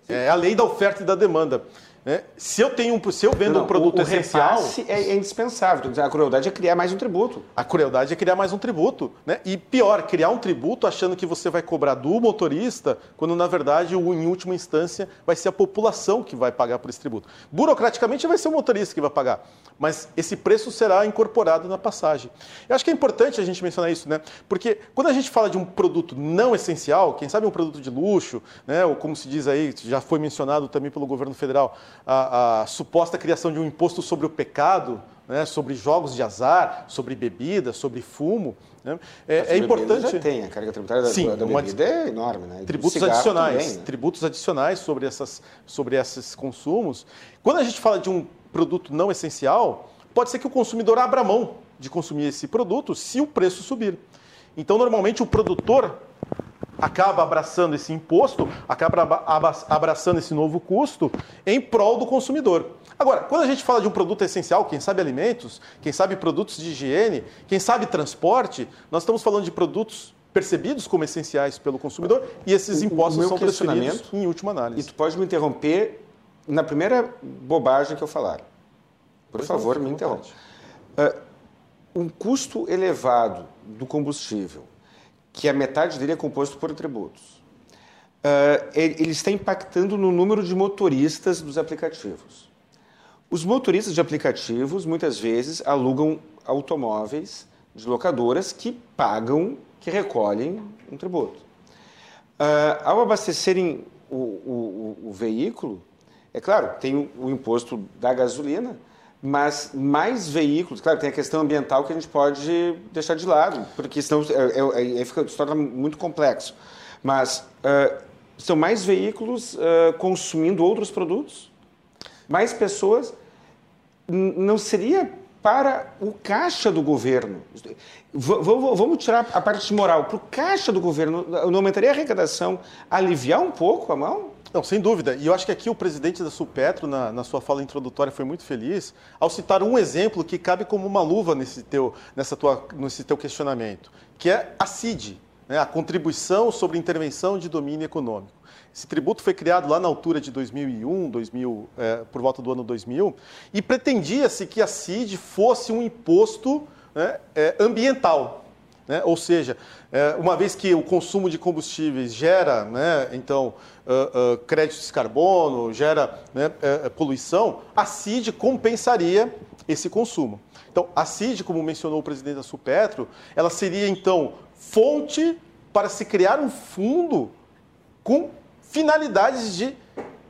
É a lei da oferta e da demanda. Né? Se eu tenho se eu vendo não, um produto o, o essencial, é, é indispensável. A crueldade é criar mais um tributo. A crueldade é criar mais um tributo, né? E pior, criar um tributo achando que você vai cobrar do motorista, quando na verdade, em última instância, vai ser a população que vai pagar por esse tributo. Burocraticamente vai ser o motorista que vai pagar, mas esse preço será incorporado na passagem. Eu acho que é importante a gente mencionar isso, né? Porque quando a gente fala de um produto não essencial, quem sabe um produto de luxo, né? Ou como se diz aí, já foi mencionado também pelo governo federal, a, a suposta criação de um imposto sobre o pecado, né, sobre jogos de azar, sobre bebida, sobre fumo. Né? É, é importante. Já tem, a carga tributária da, Sim, da bebida é enorme. Né? Tributos adicionais, também, né? tributos adicionais sobre, essas, sobre esses consumos. Quando a gente fala de um produto não essencial, pode ser que o consumidor abra mão de consumir esse produto se o preço subir. Então, normalmente, o produtor acaba abraçando esse imposto, acaba abraçando esse novo custo em prol do consumidor. Agora, quando a gente fala de um produto essencial, quem sabe alimentos, quem sabe produtos de higiene, quem sabe transporte, nós estamos falando de produtos percebidos como essenciais pelo consumidor e esses impostos são transferidos em última análise. E tu pode me interromper na primeira bobagem que eu falar. Por pois favor, não, me interrompa. Uh, um custo elevado do combustível que a metade dele é composto por tributos. Uh, ele está impactando no número de motoristas dos aplicativos. Os motoristas de aplicativos muitas vezes alugam automóveis de locadoras que pagam, que recolhem um tributo. Uh, ao abastecerem o, o, o, veículo, é claro, tem o, o imposto da gasolina, mas mais veículos, claro, tem a questão ambiental que a gente pode deixar de lado, porque senão é, é, é, fica, se torna muito complexo. Mas uh, são mais veículos uh, consumindo outros produtos, mais pessoas. Não seria para o caixa do governo. Vamos tirar a parte moral. Para o caixa do governo, não aumentaria a arrecadação, aliviar um pouco a mão? Não, sem dúvida. E eu acho que aqui o presidente da Sulpetro, na, na, sua fala introdutória, foi muito feliz ao citar um exemplo que cabe como uma luva nesse teu, nessa tua, nesse teu questionamento, que é a CID, né, a Contribuição sobre Intervenção de Domínio Econômico. Esse tributo foi criado lá na altura de 2001, 2000, é, por volta do ano 2000, e pretendia-se que a CID fosse um imposto né, é, ambiental, né? Ou seja, é, uma vez que o consumo de combustíveis gera, né, então, uh, créditos de carbono, gera né, uh, poluição, a CID compensaria esse consumo. Então, a CID, como mencionou o presidente da Supetro, ela seria, então, fonte para se criar um fundo com finalidades de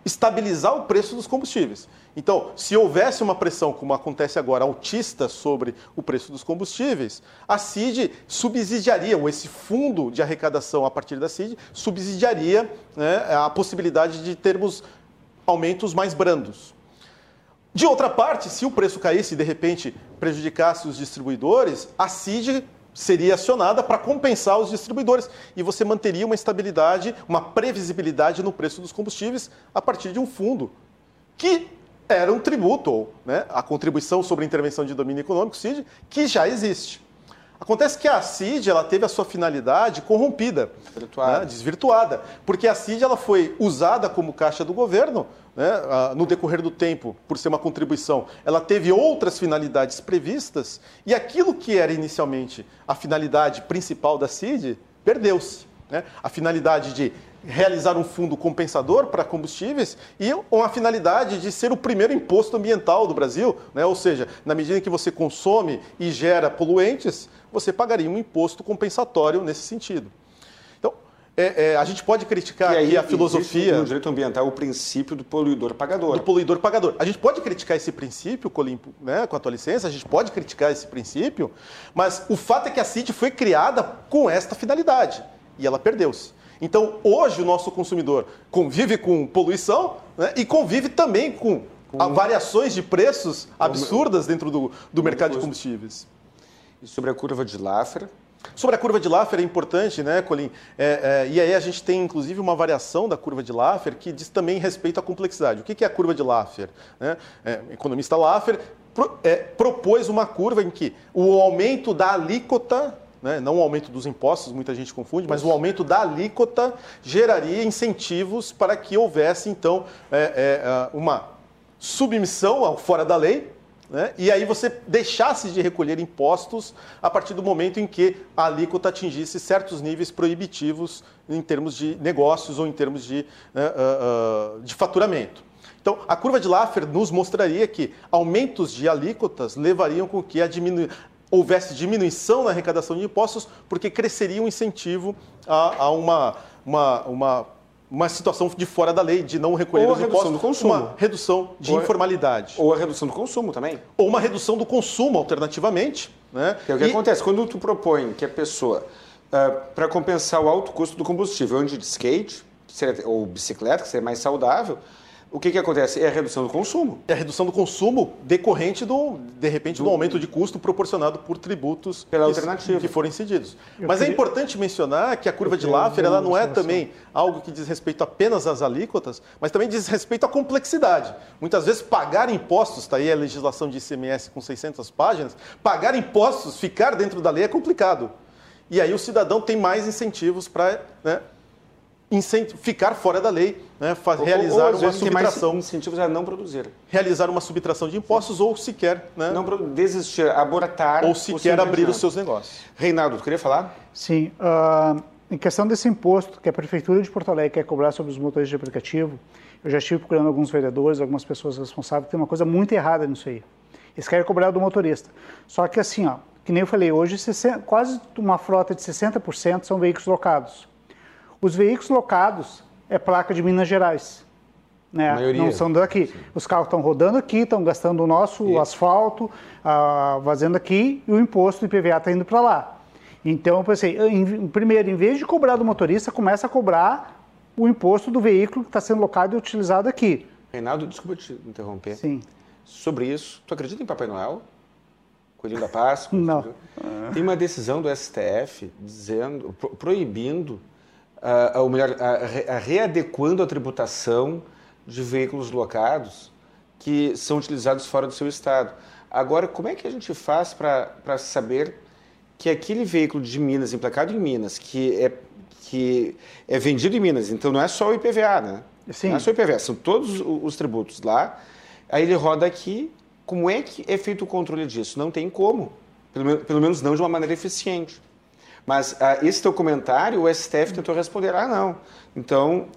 estabilizar o preço dos combustíveis. Então, se houvesse uma pressão, como acontece agora, altista sobre o preço dos combustíveis, a CID subsidiaria, ou esse fundo de arrecadação a partir da CID, subsidiaria né, a possibilidade de termos aumentos mais brandos. De outra parte, se o preço caísse e de repente prejudicasse os distribuidores, a CID seria acionada para compensar os distribuidores e você manteria uma estabilidade, uma previsibilidade no preço dos combustíveis a partir de um fundo que era um tributo, né, a contribuição sobre a intervenção de domínio econômico, CID, que já existe. Acontece que a CID ela teve a sua finalidade corrompida, desvirtuada, né, desvirtuada porque a CID ela foi usada como caixa do governo né, no decorrer do tempo, por ser uma contribuição. Ela teve outras finalidades previstas e aquilo que era inicialmente a finalidade principal da CID perdeu-se. Né? A finalidade de realizar um fundo compensador para combustíveis e uma finalidade de ser o primeiro imposto ambiental do Brasil, né? ou seja, na medida em que você consome e gera poluentes, você pagaria um imposto compensatório nesse sentido. Então, é, é, a gente pode criticar aí, aqui a filosofia. No direito ambiental, o princípio do poluidor pagador. Do poluidor pagador. A gente pode criticar esse princípio, Colimpo, né, com a tua licença, a gente pode criticar esse princípio, mas o fato é que a CIT foi criada com esta finalidade e ela perdeu-se. Então, hoje, o nosso consumidor convive com poluição né, e convive também com, com... variações de preços absurdas dentro do, do mercado de combustíveis. E sobre a curva de Laffer, Sobre a curva de Laffer é importante, né, Colim? É, é, e aí a gente tem, inclusive, uma variação da curva de Laffer que diz também respeito à complexidade. O que é a curva de Laffer? Né? É, o economista Laffer pro, é, propôs uma curva em que o aumento da alíquota né, não o aumento dos impostos, muita gente confunde, mas o aumento da alíquota geraria incentivos para que houvesse, então, é, é, uma submissão ao fora da lei né? E aí você deixasse de recolher impostos a partir do momento em que a alíquota atingisse certos níveis proibitivos em termos de negócios ou em termos de, uh, uh, de faturamento. Então, a curva de Laffer nos mostraria que aumentos de alíquotas levariam com que diminu... houvesse diminuição na arrecadação de impostos, porque cresceria o um incentivo a, a uma, uma, uma uma situação de fora da lei, de não recolher ou os impostos, do consumo. uma redução de ou informalidade. Ou a redução do consumo também. Ou uma redução do consumo, alternativamente. Né? É o que e... acontece quando tu propõe que a pessoa, uh, para compensar o alto custo do combustível, ande de skate ou bicicleta, que seria mais saudável, o que, que acontece? É a redução do consumo. É a redução do consumo decorrente, do, de repente, do, do aumento de custo proporcionado por tributos Pela que, alternativa. que forem incididos. Eu Mas é queria... é importante mencionar que a curva de Laffer ela não é também algo que diz respeito apenas às alíquotas, mas também diz respeito à complexidade. Muitas vezes, pagar impostos, está aí a legislação de ICMS com 600 páginas, pagar impostos, ficar dentro da lei é complicado. E aí o cidadão tem mais incentivos para né, ficar fora da lei, né, realizar ou, ou, uma subtração. incentivos a não produzir. Realizar uma subtração de impostos Sim. ou sequer. Né, não desistir, abortar. Ou sequer abrir os seus negócios. Reinaldo, tu queria falar? Sim. Uh, em questão desse imposto que a Prefeitura de Porto Alegre quer cobrar sobre os motores de aplicativo, eu já estive procurando alguns vereadores, algumas pessoas responsáveis, tem uma coisa muito errada nisso aí. Eles querem cobrar do motorista. Só que assim, ó, que nem eu falei, hoje 60, quase uma frota de 60% são veículos locados. Os veículos locados é placa de Minas Gerais. Né? Não são daqui. Sim. Os carros estão rodando aqui, estão gastando o nosso Isso. asfalto, ah, vazando aqui, e o imposto do IPVA está indo para lá. Então, eu pensei, em, primeiro, em vez de cobrar do motorista, começa a cobrar o imposto do veículo que está sendo locado e utilizado aqui. Reinaldo, desculpa te interromper. Sim. Sobre isso, tu acredita em Papai Noel? Coelhinho da Páscoa? Não. Tem uma decisão do STF dizendo, proibindo uh, ou melhor, uh, readequando a tributação de veículos locados que são utilizados fora do seu estado. Agora, como é que a gente faz para saber que aquele veículo de Minas, emplacado em Minas, que é, que é vendido em Minas, então não é só o IPVA, né? Sim. Não é só o IPVA, são todos os tributos lá. Aí ele roda aqui. Como é que é feito o controle disso? Não tem como. Pelo, pelo menos não de uma maneira eficiente. Mas uh, esse teu comentário, o STF tentou responder, ah, não. Então,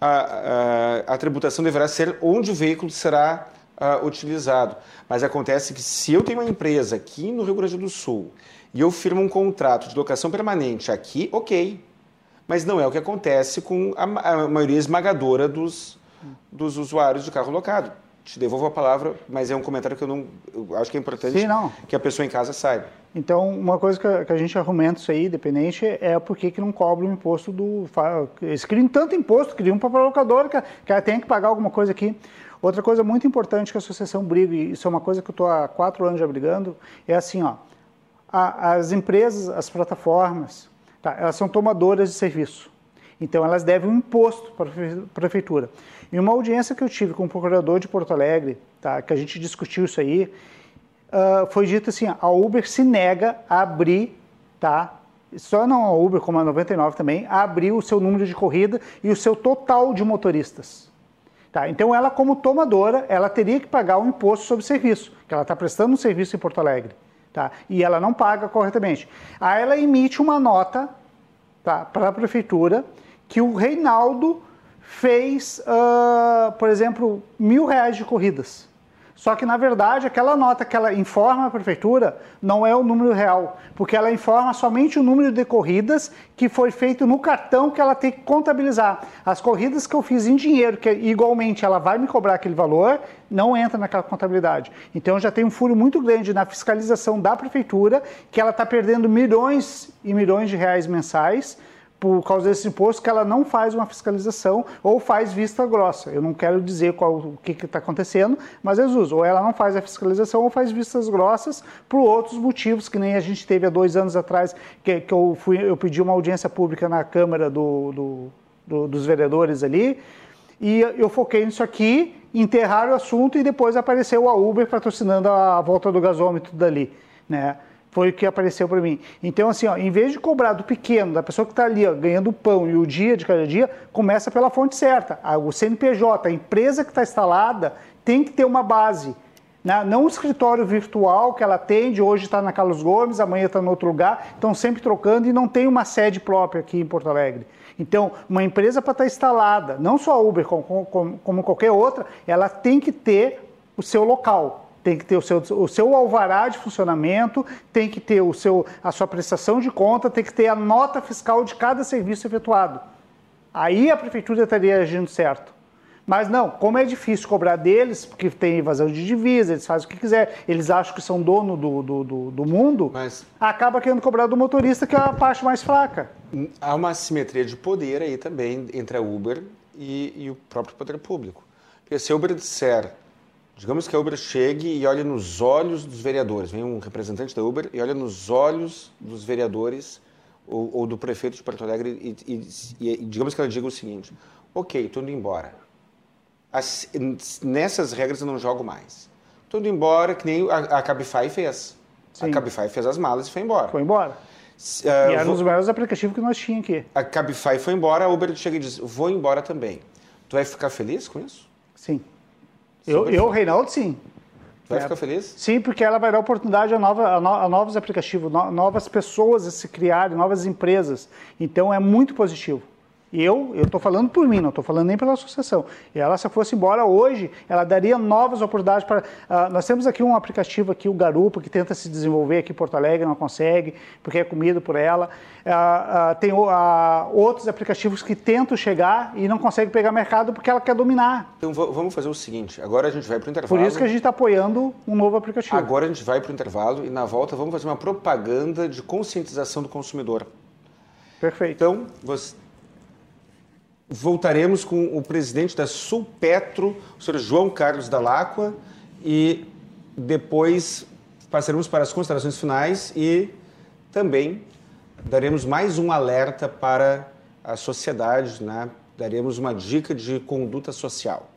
a, a, a tributação deverá ser onde o veículo será uh, utilizado. Mas acontece que se eu tenho uma empresa aqui no Rio Grande do Sul e eu firmo um contrato de locação permanente aqui, ok. Mas não é o que acontece com a, a maioria esmagadora dos, dos usuários de carro locado. Te devolvo a palavra, mas é um comentário que eu não eu acho que é importante Sim, que a pessoa em casa saiba. Então, uma coisa que a, gente argumenta isso aí, dependente, é por que não cobra o imposto do. Eles criam tanto imposto, criam para a locadora que, que ela tem que pagar alguma coisa aqui. Outra coisa muito importante que a associação briga, e isso é uma coisa que eu estou há quatro anos já brigando, é assim, ó, a, as empresas, as plataformas, tá, elas são tomadoras de serviço. Então, elas devem um imposto para a prefeitura. Em uma audiência que eu tive com o procurador de Porto Alegre, tá, que a gente discutiu isso aí, uh, foi dito assim, a Uber se nega a abrir, tá? Só não a Uber, como a 99 também, a abrir o seu número de corrida e o seu total de motoristas. Tá, então ela como tomadora, ela teria que pagar um imposto sobre serviço, que ela está prestando um serviço em Porto Alegre. Tá? E ela não paga corretamente. Aí ela emite uma nota tá, para a prefeitura que o Reinaldo fez, uh, por exemplo, mil reais de corridas. Só que, na verdade, aquela nota que ela informa a prefeitura não é o número real, porque ela informa somente o número de corridas que foi feito no cartão que ela tem que contabilizar. As corridas que eu fiz em dinheiro, que igualmente ela vai me cobrar aquele valor, não entra naquela contabilidade. Então já tem um furo muito grande na fiscalização da prefeitura, que ela está perdendo milhões e milhões de reais mensais por causa desse imposto que ela não faz uma fiscalização ou faz vista grossa. Eu não quero dizer qual, o que está acontecendo, mas Jesus, ou ela não faz a fiscalização ou faz vistas grossas por outros motivos, que nem a gente teve há dois anos atrás, que, que eu, fui, eu pedi uma audiência pública na Câmara do, do, do, dos Vereadores ali, e eu foquei nisso aqui, enterraram o assunto e depois apareceu a Uber patrocinando a volta do gasômetro dali, né? Foi o que apareceu para mim. Então, assim, ó, em vez de cobrar do pequeno, da pessoa que está ali ó, ganhando pão e o dia de cada dia, começa pela fonte certa. O CNPJ, a empresa que está instalada, tem que ter uma base. Né? Não o escritório virtual que ela atende, hoje está na Carlos Gomes, amanhã está em outro lugar, estão sempre trocando e não tem uma sede própria aqui em Porto Alegre. Então, uma empresa para estar tá instalada, não só a Uber, como, como, como qualquer outra, ela tem que ter o seu local tem que ter o seu, o seu alvará de funcionamento, tem que ter o seu, a sua prestação de conta, tem que ter a nota fiscal de cada serviço efetuado. Aí a prefeitura estaria agindo certo. Mas não, como é difícil cobrar deles, porque tem evasão de divisa, eles fazem o que quiser, eles acham que são dono do, do, do, do mundo, Mas... acaba querendo cobrar do motorista, que é a parte mais fraca. Há uma simetria de poder aí também entre a Uber e, e o próprio poder público. Porque se a Uber disser Digamos que a Uber chegue e olhe nos olhos dos vereadores, vem um representante da Uber e olha nos olhos dos vereadores ou, ou do prefeito de Porto Alegre e, e, e, digamos que ela diga o seguinte: ok, estou indo embora. As, nessas regras eu não jogo mais. Estou indo embora, que nem a, a Cabify fez. Sim. A Cabify fez as malas e foi embora. Foi embora. Uh, e era um dos maiores aplicativos que nós tínhamos aqui. A Cabify foi embora, a Uber chega e diz: vou embora também. Tu vai ficar feliz com isso? Sim. Eu, eu Reinaldo, sim. Vai é, ficar feliz? Sim, porque ela vai dar oportunidade a, nova, a, no, a novos aplicativos, no, novas pessoas a se criarem, novas empresas. Então é muito positivo. Eu, eu estou falando por mim, não estou falando nem pela associação. E ela, se fosse embora hoje, ela daria novas oportunidades para. Uh, nós temos aqui um aplicativo aqui, o Garupa, que tenta se desenvolver aqui em Porto Alegre, não consegue, porque é comido por ela. Uh, uh, tem outros aplicativos que tentam chegar e não conseguem pegar mercado porque ela quer dominar. Então vamos fazer o seguinte: agora a gente vai para o intervalo. Por isso que a gente está apoiando um novo aplicativo. Agora a gente vai para o intervalo e na volta vamos fazer uma propaganda de conscientização do consumidor. Perfeito. Então, você voltaremos com o presidente da Sulpetro, o senhor João Carlos Dalacqua, e depois passaremos para as considerações finais e também daremos mais um alerta para a sociedade, né? daremos uma dica de conduta social.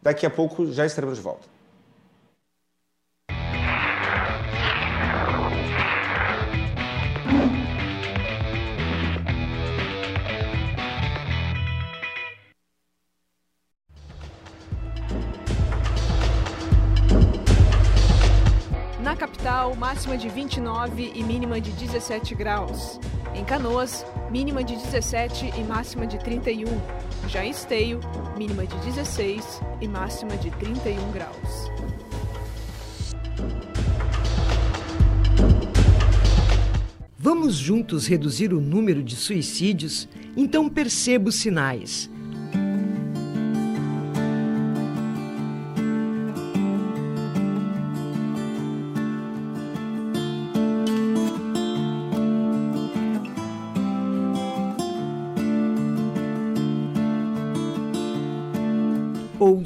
Daqui a pouco já estaremos de volta. Capital, máxima de 29 e mínima de 17 graus. Em Canoas, mínima de 17 e máxima de 31. Já em Esteio, mínima de 16 e máxima de 31 graus. Vamos juntos reduzir o número de suicídios? Então perceba os sinais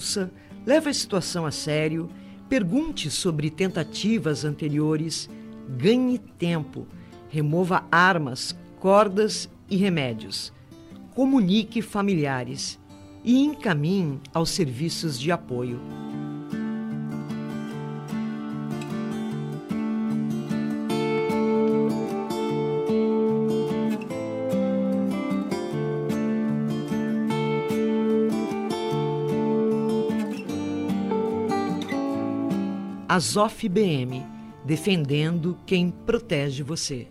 ouça, leve a situação a sério, pergunte sobre tentativas anteriores, ganhe tempo, remova armas, cordas e remédios, comunique familiares e encaminhe aos serviços de apoio. Azof BM, defendendo quem protege você.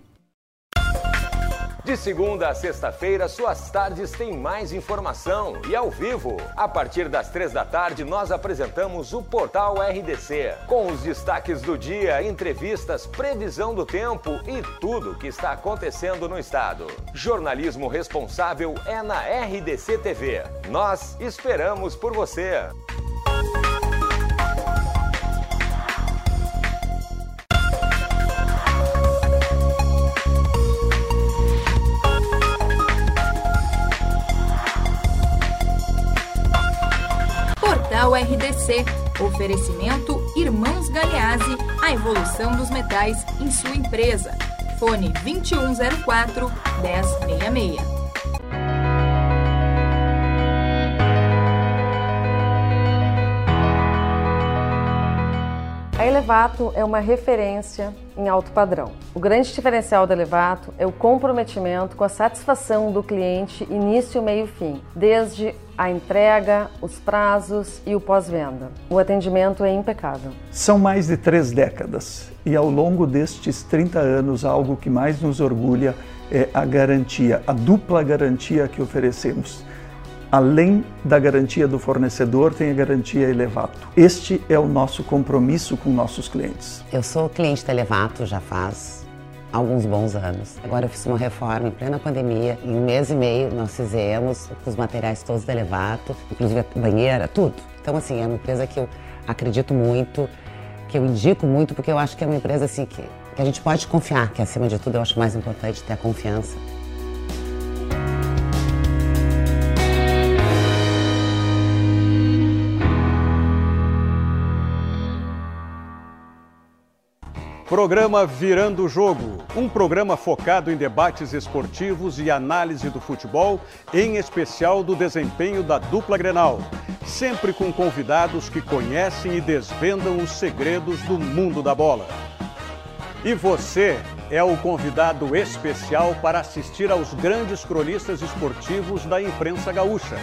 De segunda a sexta-feira, suas tardes têm mais informação e ao vivo. A partir das três da tarde, nós apresentamos o Portal RDC, com os destaques do dia, entrevistas, previsão do tempo e tudo o que está acontecendo no estado. Jornalismo responsável é na RDC TV. Nós esperamos por você. RDC. Oferecimento Irmãos Galeazzi, a evolução dos metais em sua empresa. Fone 2104 1066. A Elevato é uma referência em alto padrão. O grande diferencial da Elevato é o comprometimento com a satisfação do cliente início, meio e fim, desde a entrega, os prazos e o pós-venda. O atendimento é impecável. São mais de três décadas e ao longo destes 30 anos, algo que mais nos orgulha é a garantia, a dupla garantia que oferecemos além da garantia do fornecedor, tem a garantia Elevato. Este é o nosso compromisso com nossos clientes. Eu sou cliente da Elevato já faz alguns bons anos. Agora eu fiz uma reforma em plena pandemia. Em um mês e meio nós fizemos os materiais todos da Elevato, inclusive a banheira, tudo. Então assim, é uma empresa que eu acredito muito, que eu indico muito, porque eu acho que é uma empresa assim que, que a gente pode confiar, que acima de tudo eu acho mais importante ter a confiança. Programa Virando o Jogo, um programa focado em debates esportivos e análise do futebol, em especial do desempenho da dupla Grenal, sempre com convidados que conhecem e desvendam os segredos do mundo da bola. E você é o convidado especial para assistir aos grandes cronistas esportivos da imprensa gaúcha.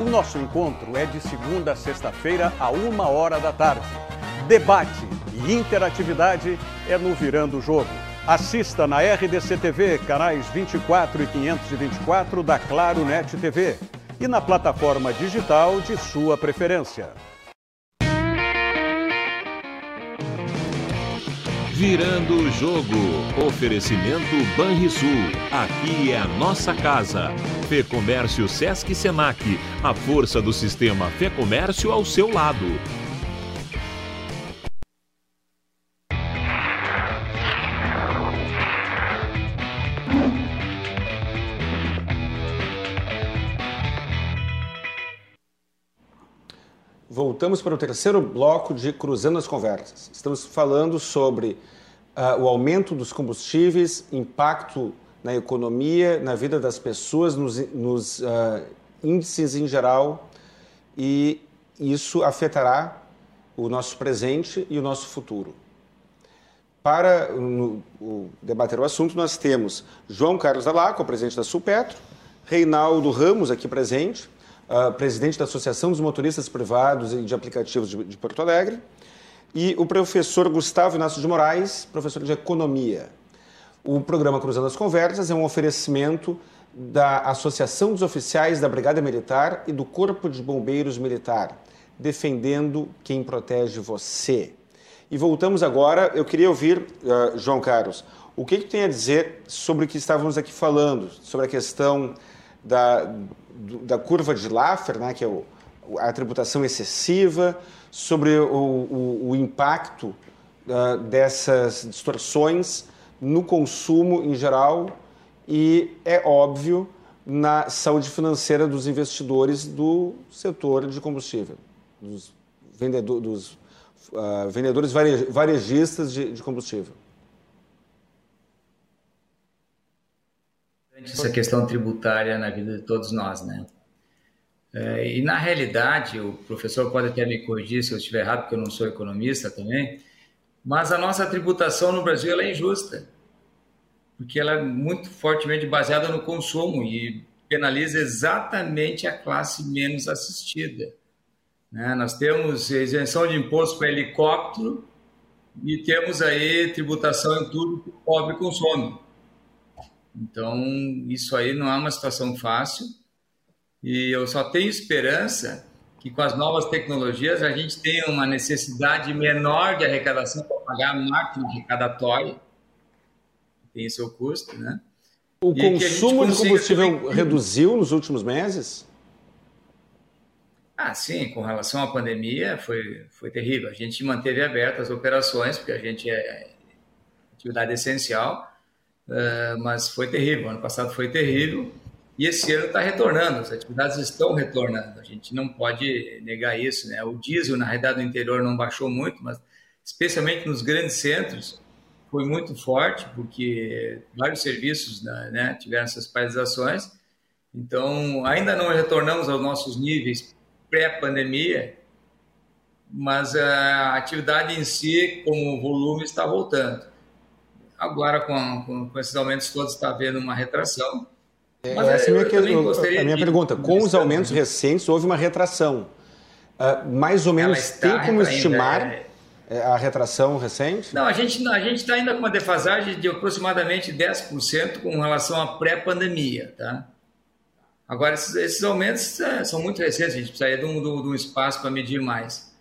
O nosso encontro é de segunda a sexta-feira, a uma hora da tarde. Debate e interatividade é no Virando o Jogo. Assista na RDC TV, canais 24 e 524 da Claro Net TV e na plataforma digital de sua preferência. Virando o jogo. Oferecimento Banrisul. Aqui é a nossa casa. Fê Comércio Sesc Senac. A força do sistema Fê Comércio ao seu lado. Voltamos para o terceiro bloco de Cruzando as Conversas. Estamos falando sobre uh, o aumento dos combustíveis, impacto na economia, na vida das pessoas, nos, nos uh, índices em geral, e isso afetará o nosso presente e o nosso futuro. Para no, o, debater o assunto, nós temos João Carlos Alaco, presidente da Sulpetro, Reinaldo Ramos, aqui presente, uh, presidente da Associação dos Motoristas Privados e de Aplicativos de, de Porto Alegre, e o professor Gustavo Inácio de Moraes, professor de Economia. O programa Cruzando as Conversas é um oferecimento da Associação dos Oficiais da Brigada Militar e do Corpo de Bombeiros Militar, defendendo quem protege você. E voltamos agora, eu queria ouvir, uh, João Carlos, o que, que tem a dizer sobre o que estávamos aqui falando, sobre a questão da, da curva de Laffer, né, que é o, a tributação excessiva, sobre o, o, o impacto uh, dessas distorções no consumo em geral e, é óbvio, na saúde financeira dos investidores do setor de combustível, dos, vendedor, dos uh, vendedores varejistas de, de combustível. Essa questão tributária na vida de todos nós, né? É, e na realidade, o professor pode até me corrigir se eu estiver errado, porque eu não sou economista também, mas a nossa tributação no Brasil é injusta, porque ela é muito fortemente baseada no consumo e penaliza exatamente a classe menos assistida. Né? Nós temos isenção de imposto para helicóptero e temos aí tributação em tudo que o pobre consome. Então, isso aí não é uma situação fácil e eu só tenho esperança que com as novas tecnologias a gente tenha uma necessidade menor de arrecadação para pagar a máquina arrecadatória, tem seu custo, né? O e consumo de combustível também... reduziu nos últimos meses? Ah, sim, com relação à pandemia foi, foi terrível. A gente manteve abertas as operações, porque a gente é atividade essencial, uh, mas foi terrível. Ano passado foi terrível e esse ano está retornando, as atividades estão retornando. A gente não pode negar isso, né? O diesel, na realidade, no interior não baixou muito, mas especialmente nos grandes centros, foi muito forte, porque vários serviços né, né tiveram essas paralisações. Então, ainda não retornamos aos nossos níveis pré-pandemia, mas a atividade em si, como volume, está voltando. Agora, com, com, com esses aumentos todos, está havendo uma retração. É, mas essa é a minha, a minha pergunta. Com os aumentos recentes, houve uma retração. Uh, mais ou menos tem como estimar é... a retração recente? Não, a gente a está ainda com uma defasagem de aproximadamente 10% com relação à pré-pandemia. Tá? Agora, esses, esses aumentos é, são muito recentes, a gente precisaria de um, de um espaço para medir mais.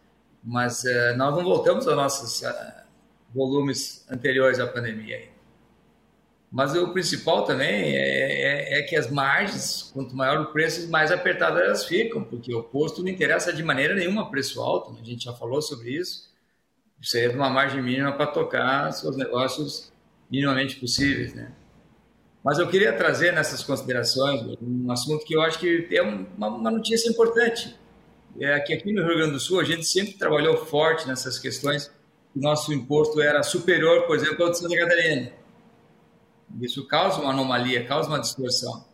Mas uh, nós não voltamos aos nossos uh, volumes anteriores à pandemia. Mas o principal também é, é, é, que as margens, quanto maior o preço, mais apertadas elas ficam, porque o posto não interessa de maneira nenhuma preço alto, né? a gente já falou sobre isso. Precisa uma margem mínima para tocar seus negócios minimamente possíveis, né? Mas eu queria trazer nessas considerações um assunto que eu acho que é uma, uma notícia importante. É que aqui no Rio Grande do Sul a gente sempre trabalhou forte nessas questões. Nosso imposto era superior, por exemplo, ao de Santa Catarina isso causa uma anomalia, causa uma distorção.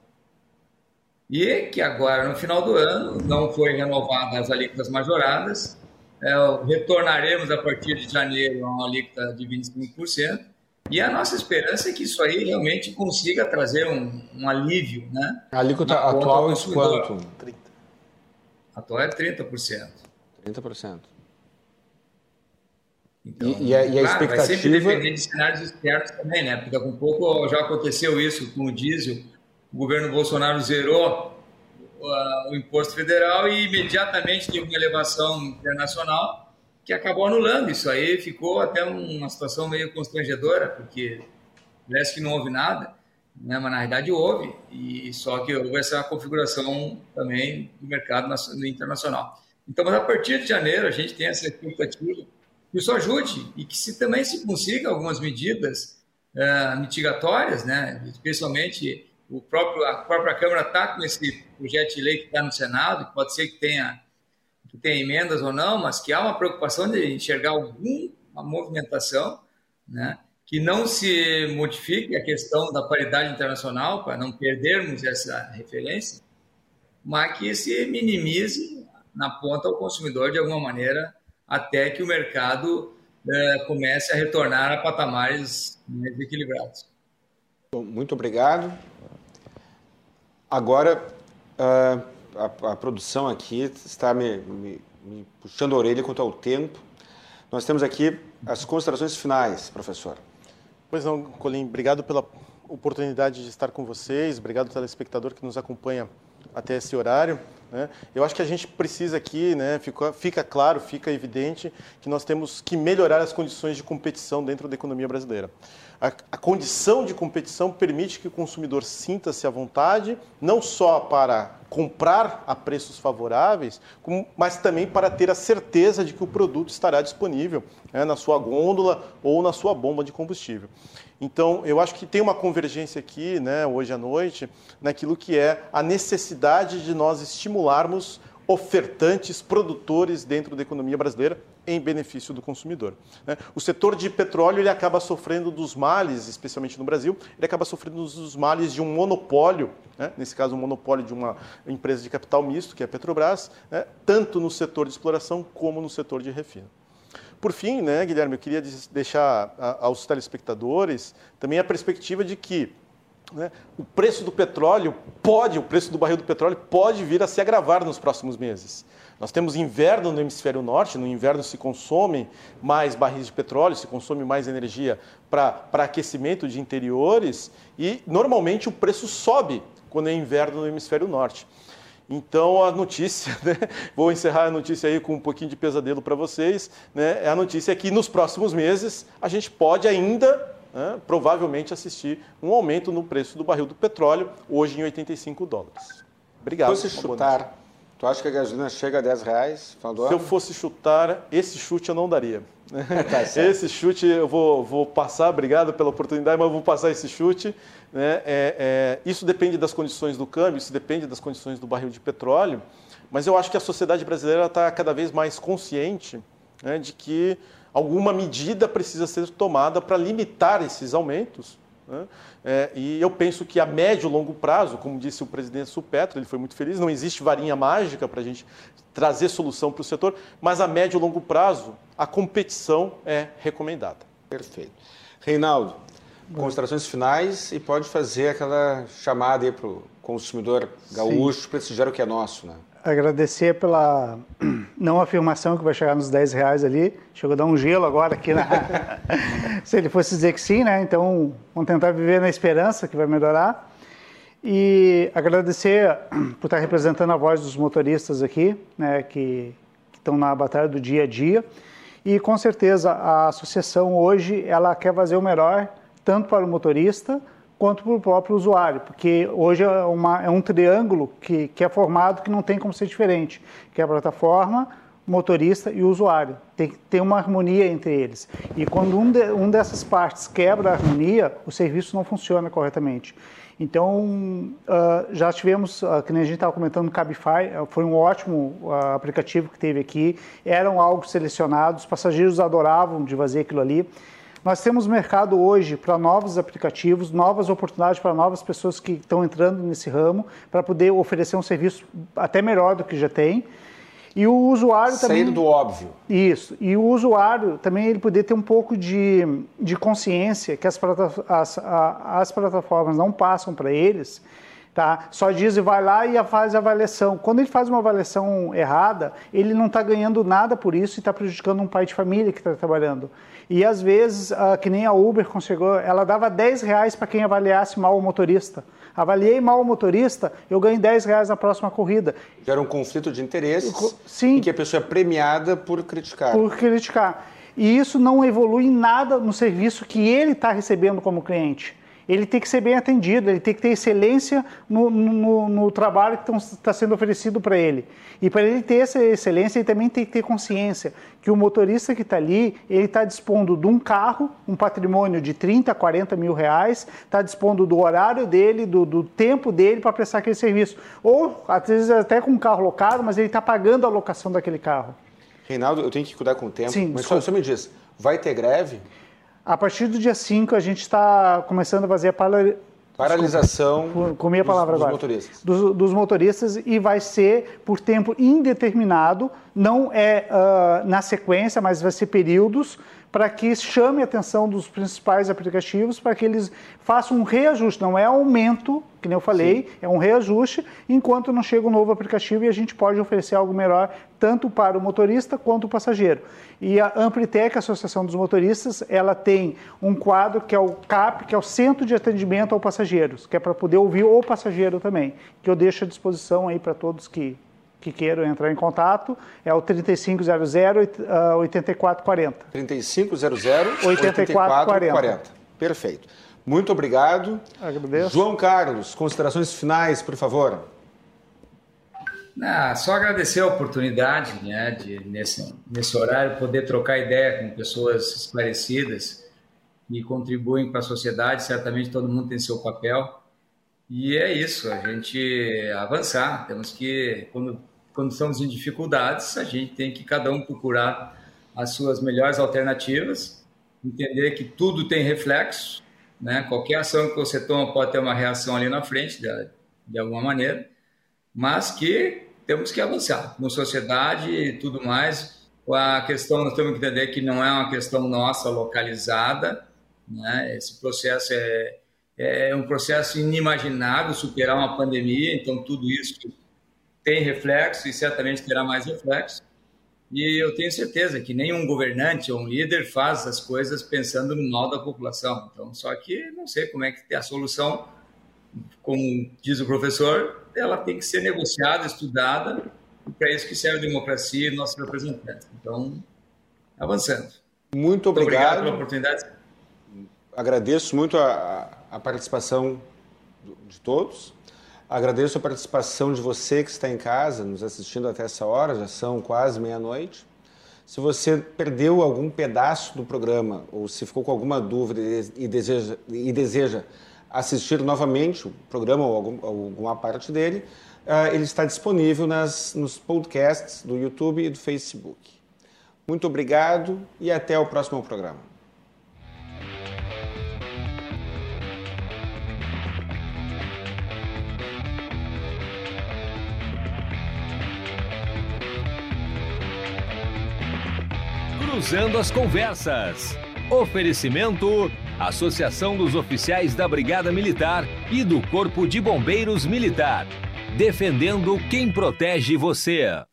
E que agora, no final do ano, não foi renovada as alíquotas majoradas, é, retornaremos a partir de janeiro a uma alíquota de 25%, e a nossa esperança é que isso aí realmente consiga trazer um, um alívio. Né, a alíquota atual é quanto? 30. Atual é 30%. 30%. Então, e, a, e a claro, expectativa... vai sempre depender de cenários externos também, né? Porque a pouco já aconteceu isso com o diesel. O governo Bolsonaro zerou uh, o imposto federal e imediatamente teve uma elevação internacional que acabou anulando isso aí. Ficou até uma situação meio constrangedora, porque parece que não houve nada, né? mas na realidade houve. E só que houve essa configuração também do mercado internacional. Então, mas a partir de janeiro a gente tem essa expectativa isso ajude e que se também se consiga algumas medidas uh, mitigatórias, né? especialmente o próprio, a própria Câmara está com esse projeto de lei que está no Senado, que pode ser que tenha, que tenha emendas ou não, mas que há uma preocupação de enxergar alguma movimentação, né? que não se modifique a questão da paridade internacional, para não perdermos essa referência, mas que se minimize na ponta ao consumidor de alguma maneira até que o mercado é, comece a retornar a patamares mais equilibrados. Muito obrigado. Agora, a, a, a produção aqui está me, me, me, puxando a orelha quanto ao tempo. Nós temos aqui as considerações finais, professor. Pois não, Colim, obrigado pela oportunidade de estar com vocês, obrigado telespectador que nos acompanha até esse horário. Né? Eu acho que a gente precisa aqui, né, fica, fica claro, fica evidente que nós temos que melhorar as condições de competição dentro da economia brasileira. A, a condição de competição permite que o consumidor sinta-se à vontade, não só para comprar a preços favoráveis, mas também para ter a certeza de que o produto estará disponível né, na sua gôndola ou na sua bomba de combustível. Então, eu acho que tem uma convergência aqui, né, hoje à noite, naquilo que é a necessidade de nós estimularmos ofertantes, produtores dentro da economia brasileira em benefício do consumidor. Né. O setor de petróleo ele acaba sofrendo dos males, especialmente no Brasil, ele acaba sofrendo dos males de um monopólio, né? nesse caso um monopólio de uma empresa de capital misto, que é a Petrobras, né? tanto no setor de exploração como no setor de refino. Por fim, né, Guilherme, eu queria deixar aos telespectadores também a perspectiva de que né, o preço do petróleo pode, o preço do barril do petróleo pode vir a se agravar nos próximos meses. Nós temos inverno no hemisfério norte, no inverno se consomem mais barris de petróleo, se consome mais energia para aquecimento de interiores e normalmente o preço sobe quando é inverno no hemisfério norte. Então a notícia, né, vou encerrar a notícia aí com um pouquinho de pesadelo para vocês, né, é a notícia que nos próximos meses a gente pode ainda né, provavelmente assistir um aumento no preço do barril do petróleo, hoje em 85 dólares. Obrigado. Se chutar, tu acha que a gasolina chega a 10 reais? Se eu fosse chutar, esse chute eu não daria. Tá esse chute eu vou, vou passar, obrigado pela oportunidade, mas eu vou passar esse chute. Né? É, é, isso depende das condições do câmbio, isso depende das condições do barril de petróleo, mas eu acho que a sociedade brasileira está cada vez mais consciente né, de que alguma medida precisa ser tomada para limitar esses aumentos. Né? É, e eu penso que a médio e longo prazo, como disse o presidente Supetro, ele foi muito feliz, não existe varinha mágica para a gente trazer solução para o setor, mas a médio e longo prazo, a competição é recomendada. Perfeito. Reinaldo, considerações finais e pode fazer aquela chamada aí para o consumidor gaúcho prestigiar o que é nosso, né? agradecer pela não afirmação que vai chegar nos 10 reais ali. Chegou a dar um gelo agora aqui na. Se ele fosse dizer que sim, né? Então vamos tentar viver na esperança que vai melhorar. E agradecer por estar representando a voz dos motoristas aqui, né? Que, que estão na batalha do dia a dia. E com certeza a associação hoje ela quer fazer o melhor tanto para o motorista quanto para o próprio usuário, porque hoje é, uma, é um triângulo que, que é formado que não tem como ser diferente, que é a plataforma, motorista e usuário. Tem que ter uma harmonia entre eles. E quando um, de, um dessas partes quebra a harmonia, o serviço não funciona corretamente. Então, uh, já tivemos, uh, que nem a gente estava comentando, o Cabify, uh, foi um ótimo aplicativo que teve aqui, eram algo selecionados, os passageiros adoravam de fazer aquilo ali. Nós temos mercado hoje para novos aplicativos, novas oportunidades para novas pessoas que estão entrando nesse ramo, para poder oferecer um serviço até melhor do que já tem. E o usuário também. Sair do óbvio. Isso. E o usuário também ele poder ter um pouco de, de consciência que as, as, as plataformas não passam para eles. Tá? Só diz e vai lá e faz a avaliação. Quando ele faz uma avaliação errada, ele não está ganhando nada por isso e está prejudicando um pai de família que está trabalhando. E às vezes, uh, que nem a Uber conseguiu, ela dava 10 reais para quem avaliasse mal o motorista. Avaliei mal o motorista, eu ganho 10 reais na próxima corrida. Gera um conflito de interesses Sim. em que a pessoa é premiada por criticar. Por criticar. E isso não evolui em nada no serviço que ele está recebendo como cliente ele tem que ser bem atendido, ele tem que ter excelência no, no, no trabalho que está sendo oferecido para ele. E para ele ter essa excelência, ele também tem que ter consciência que o motorista que está ali, ele está dispondo de um carro, um patrimônio de 30, 40 mil reais, está dispondo do horário dele, do, do tempo dele para prestar aquele serviço. Ou, às vezes, até com um carro locado, mas ele está pagando a locação daquele carro. Reinaldo, eu tenho que cuidar com o tempo, Sim, mas só, só me diz, vai ter greve? A partir do dia 5, a gente está começando a fazer a paralisação comi a palavra dos, agora, dos motoristas. Dos, dos, motoristas e vai ser por tempo indeterminado, não é uh, na sequência, mas vai ser períodos para que chame a atenção dos principais aplicativos para que eles façam um reajuste, não é aumento, que nem eu falei, Sim. é um reajuste, enquanto não chega um novo aplicativo e a gente pode oferecer algo melhor tanto para o motorista quanto o passageiro. E a Amplitec, a Associação dos Motoristas, ela tem um quadro que é o CAP, que é o Centro de Atendimento ao Passageiro, que é para poder ouvir o passageiro também, que eu deixo à disposição aí para todos que que queiram entrar em contato, é o 3500 8440. 3500 8440. Perfeito. Muito obrigado. Agradeço. João Carlos, considerações finais, por favor. Ah, só agradecer a oportunidade né, de, nesse, nesse horário, poder trocar ideia com pessoas esclarecidas que contribuem para a sociedade. Certamente todo mundo tem seu papel. E é isso, a gente avançar. Temos que, quando quando estamos em dificuldades, a gente tem que cada um procurar as suas melhores alternativas, entender que tudo tem reflexo, né? Qualquer ação que você toma pode ter uma reação ali na frente, de, de alguma maneira, mas que temos que avançar como sociedade e tudo mais. A questão, nós temos que entender que não é uma questão nossa localizada, né? Esse processo é, é um processo inimaginável superar uma pandemia, então tudo isso tem reflexo e certamente terá mais reflexo. E eu tenho certeza que nenhum governante ou um líder faz as coisas pensando no mal da população. Então, só que não sei como é que a solução, como diz o professor, ela tem que ser negociada, estudada, e para isso que serve a democracia e nossos representantes. Então, avançando. Muito obrigado. Muito obrigado pela oportunidade. Agradeço muito a, a participação de todos. Agradeço a participação de você que está em casa, nos assistindo até essa hora, já são quase meia-noite. Se você perdeu algum pedaço do programa ou se ficou com alguma dúvida e deseja, e deseja assistir novamente o programa ou algum, alguma parte dele, uh, ele está disponível nas, nos podcasts do YouTube e do Facebook. Muito obrigado e até o próximo programa. Cruzando as Conversas. Oferecimento: Associação dos Oficiais da Brigada Militar e do Corpo de Bombeiros Militar. Defendendo quem protege você.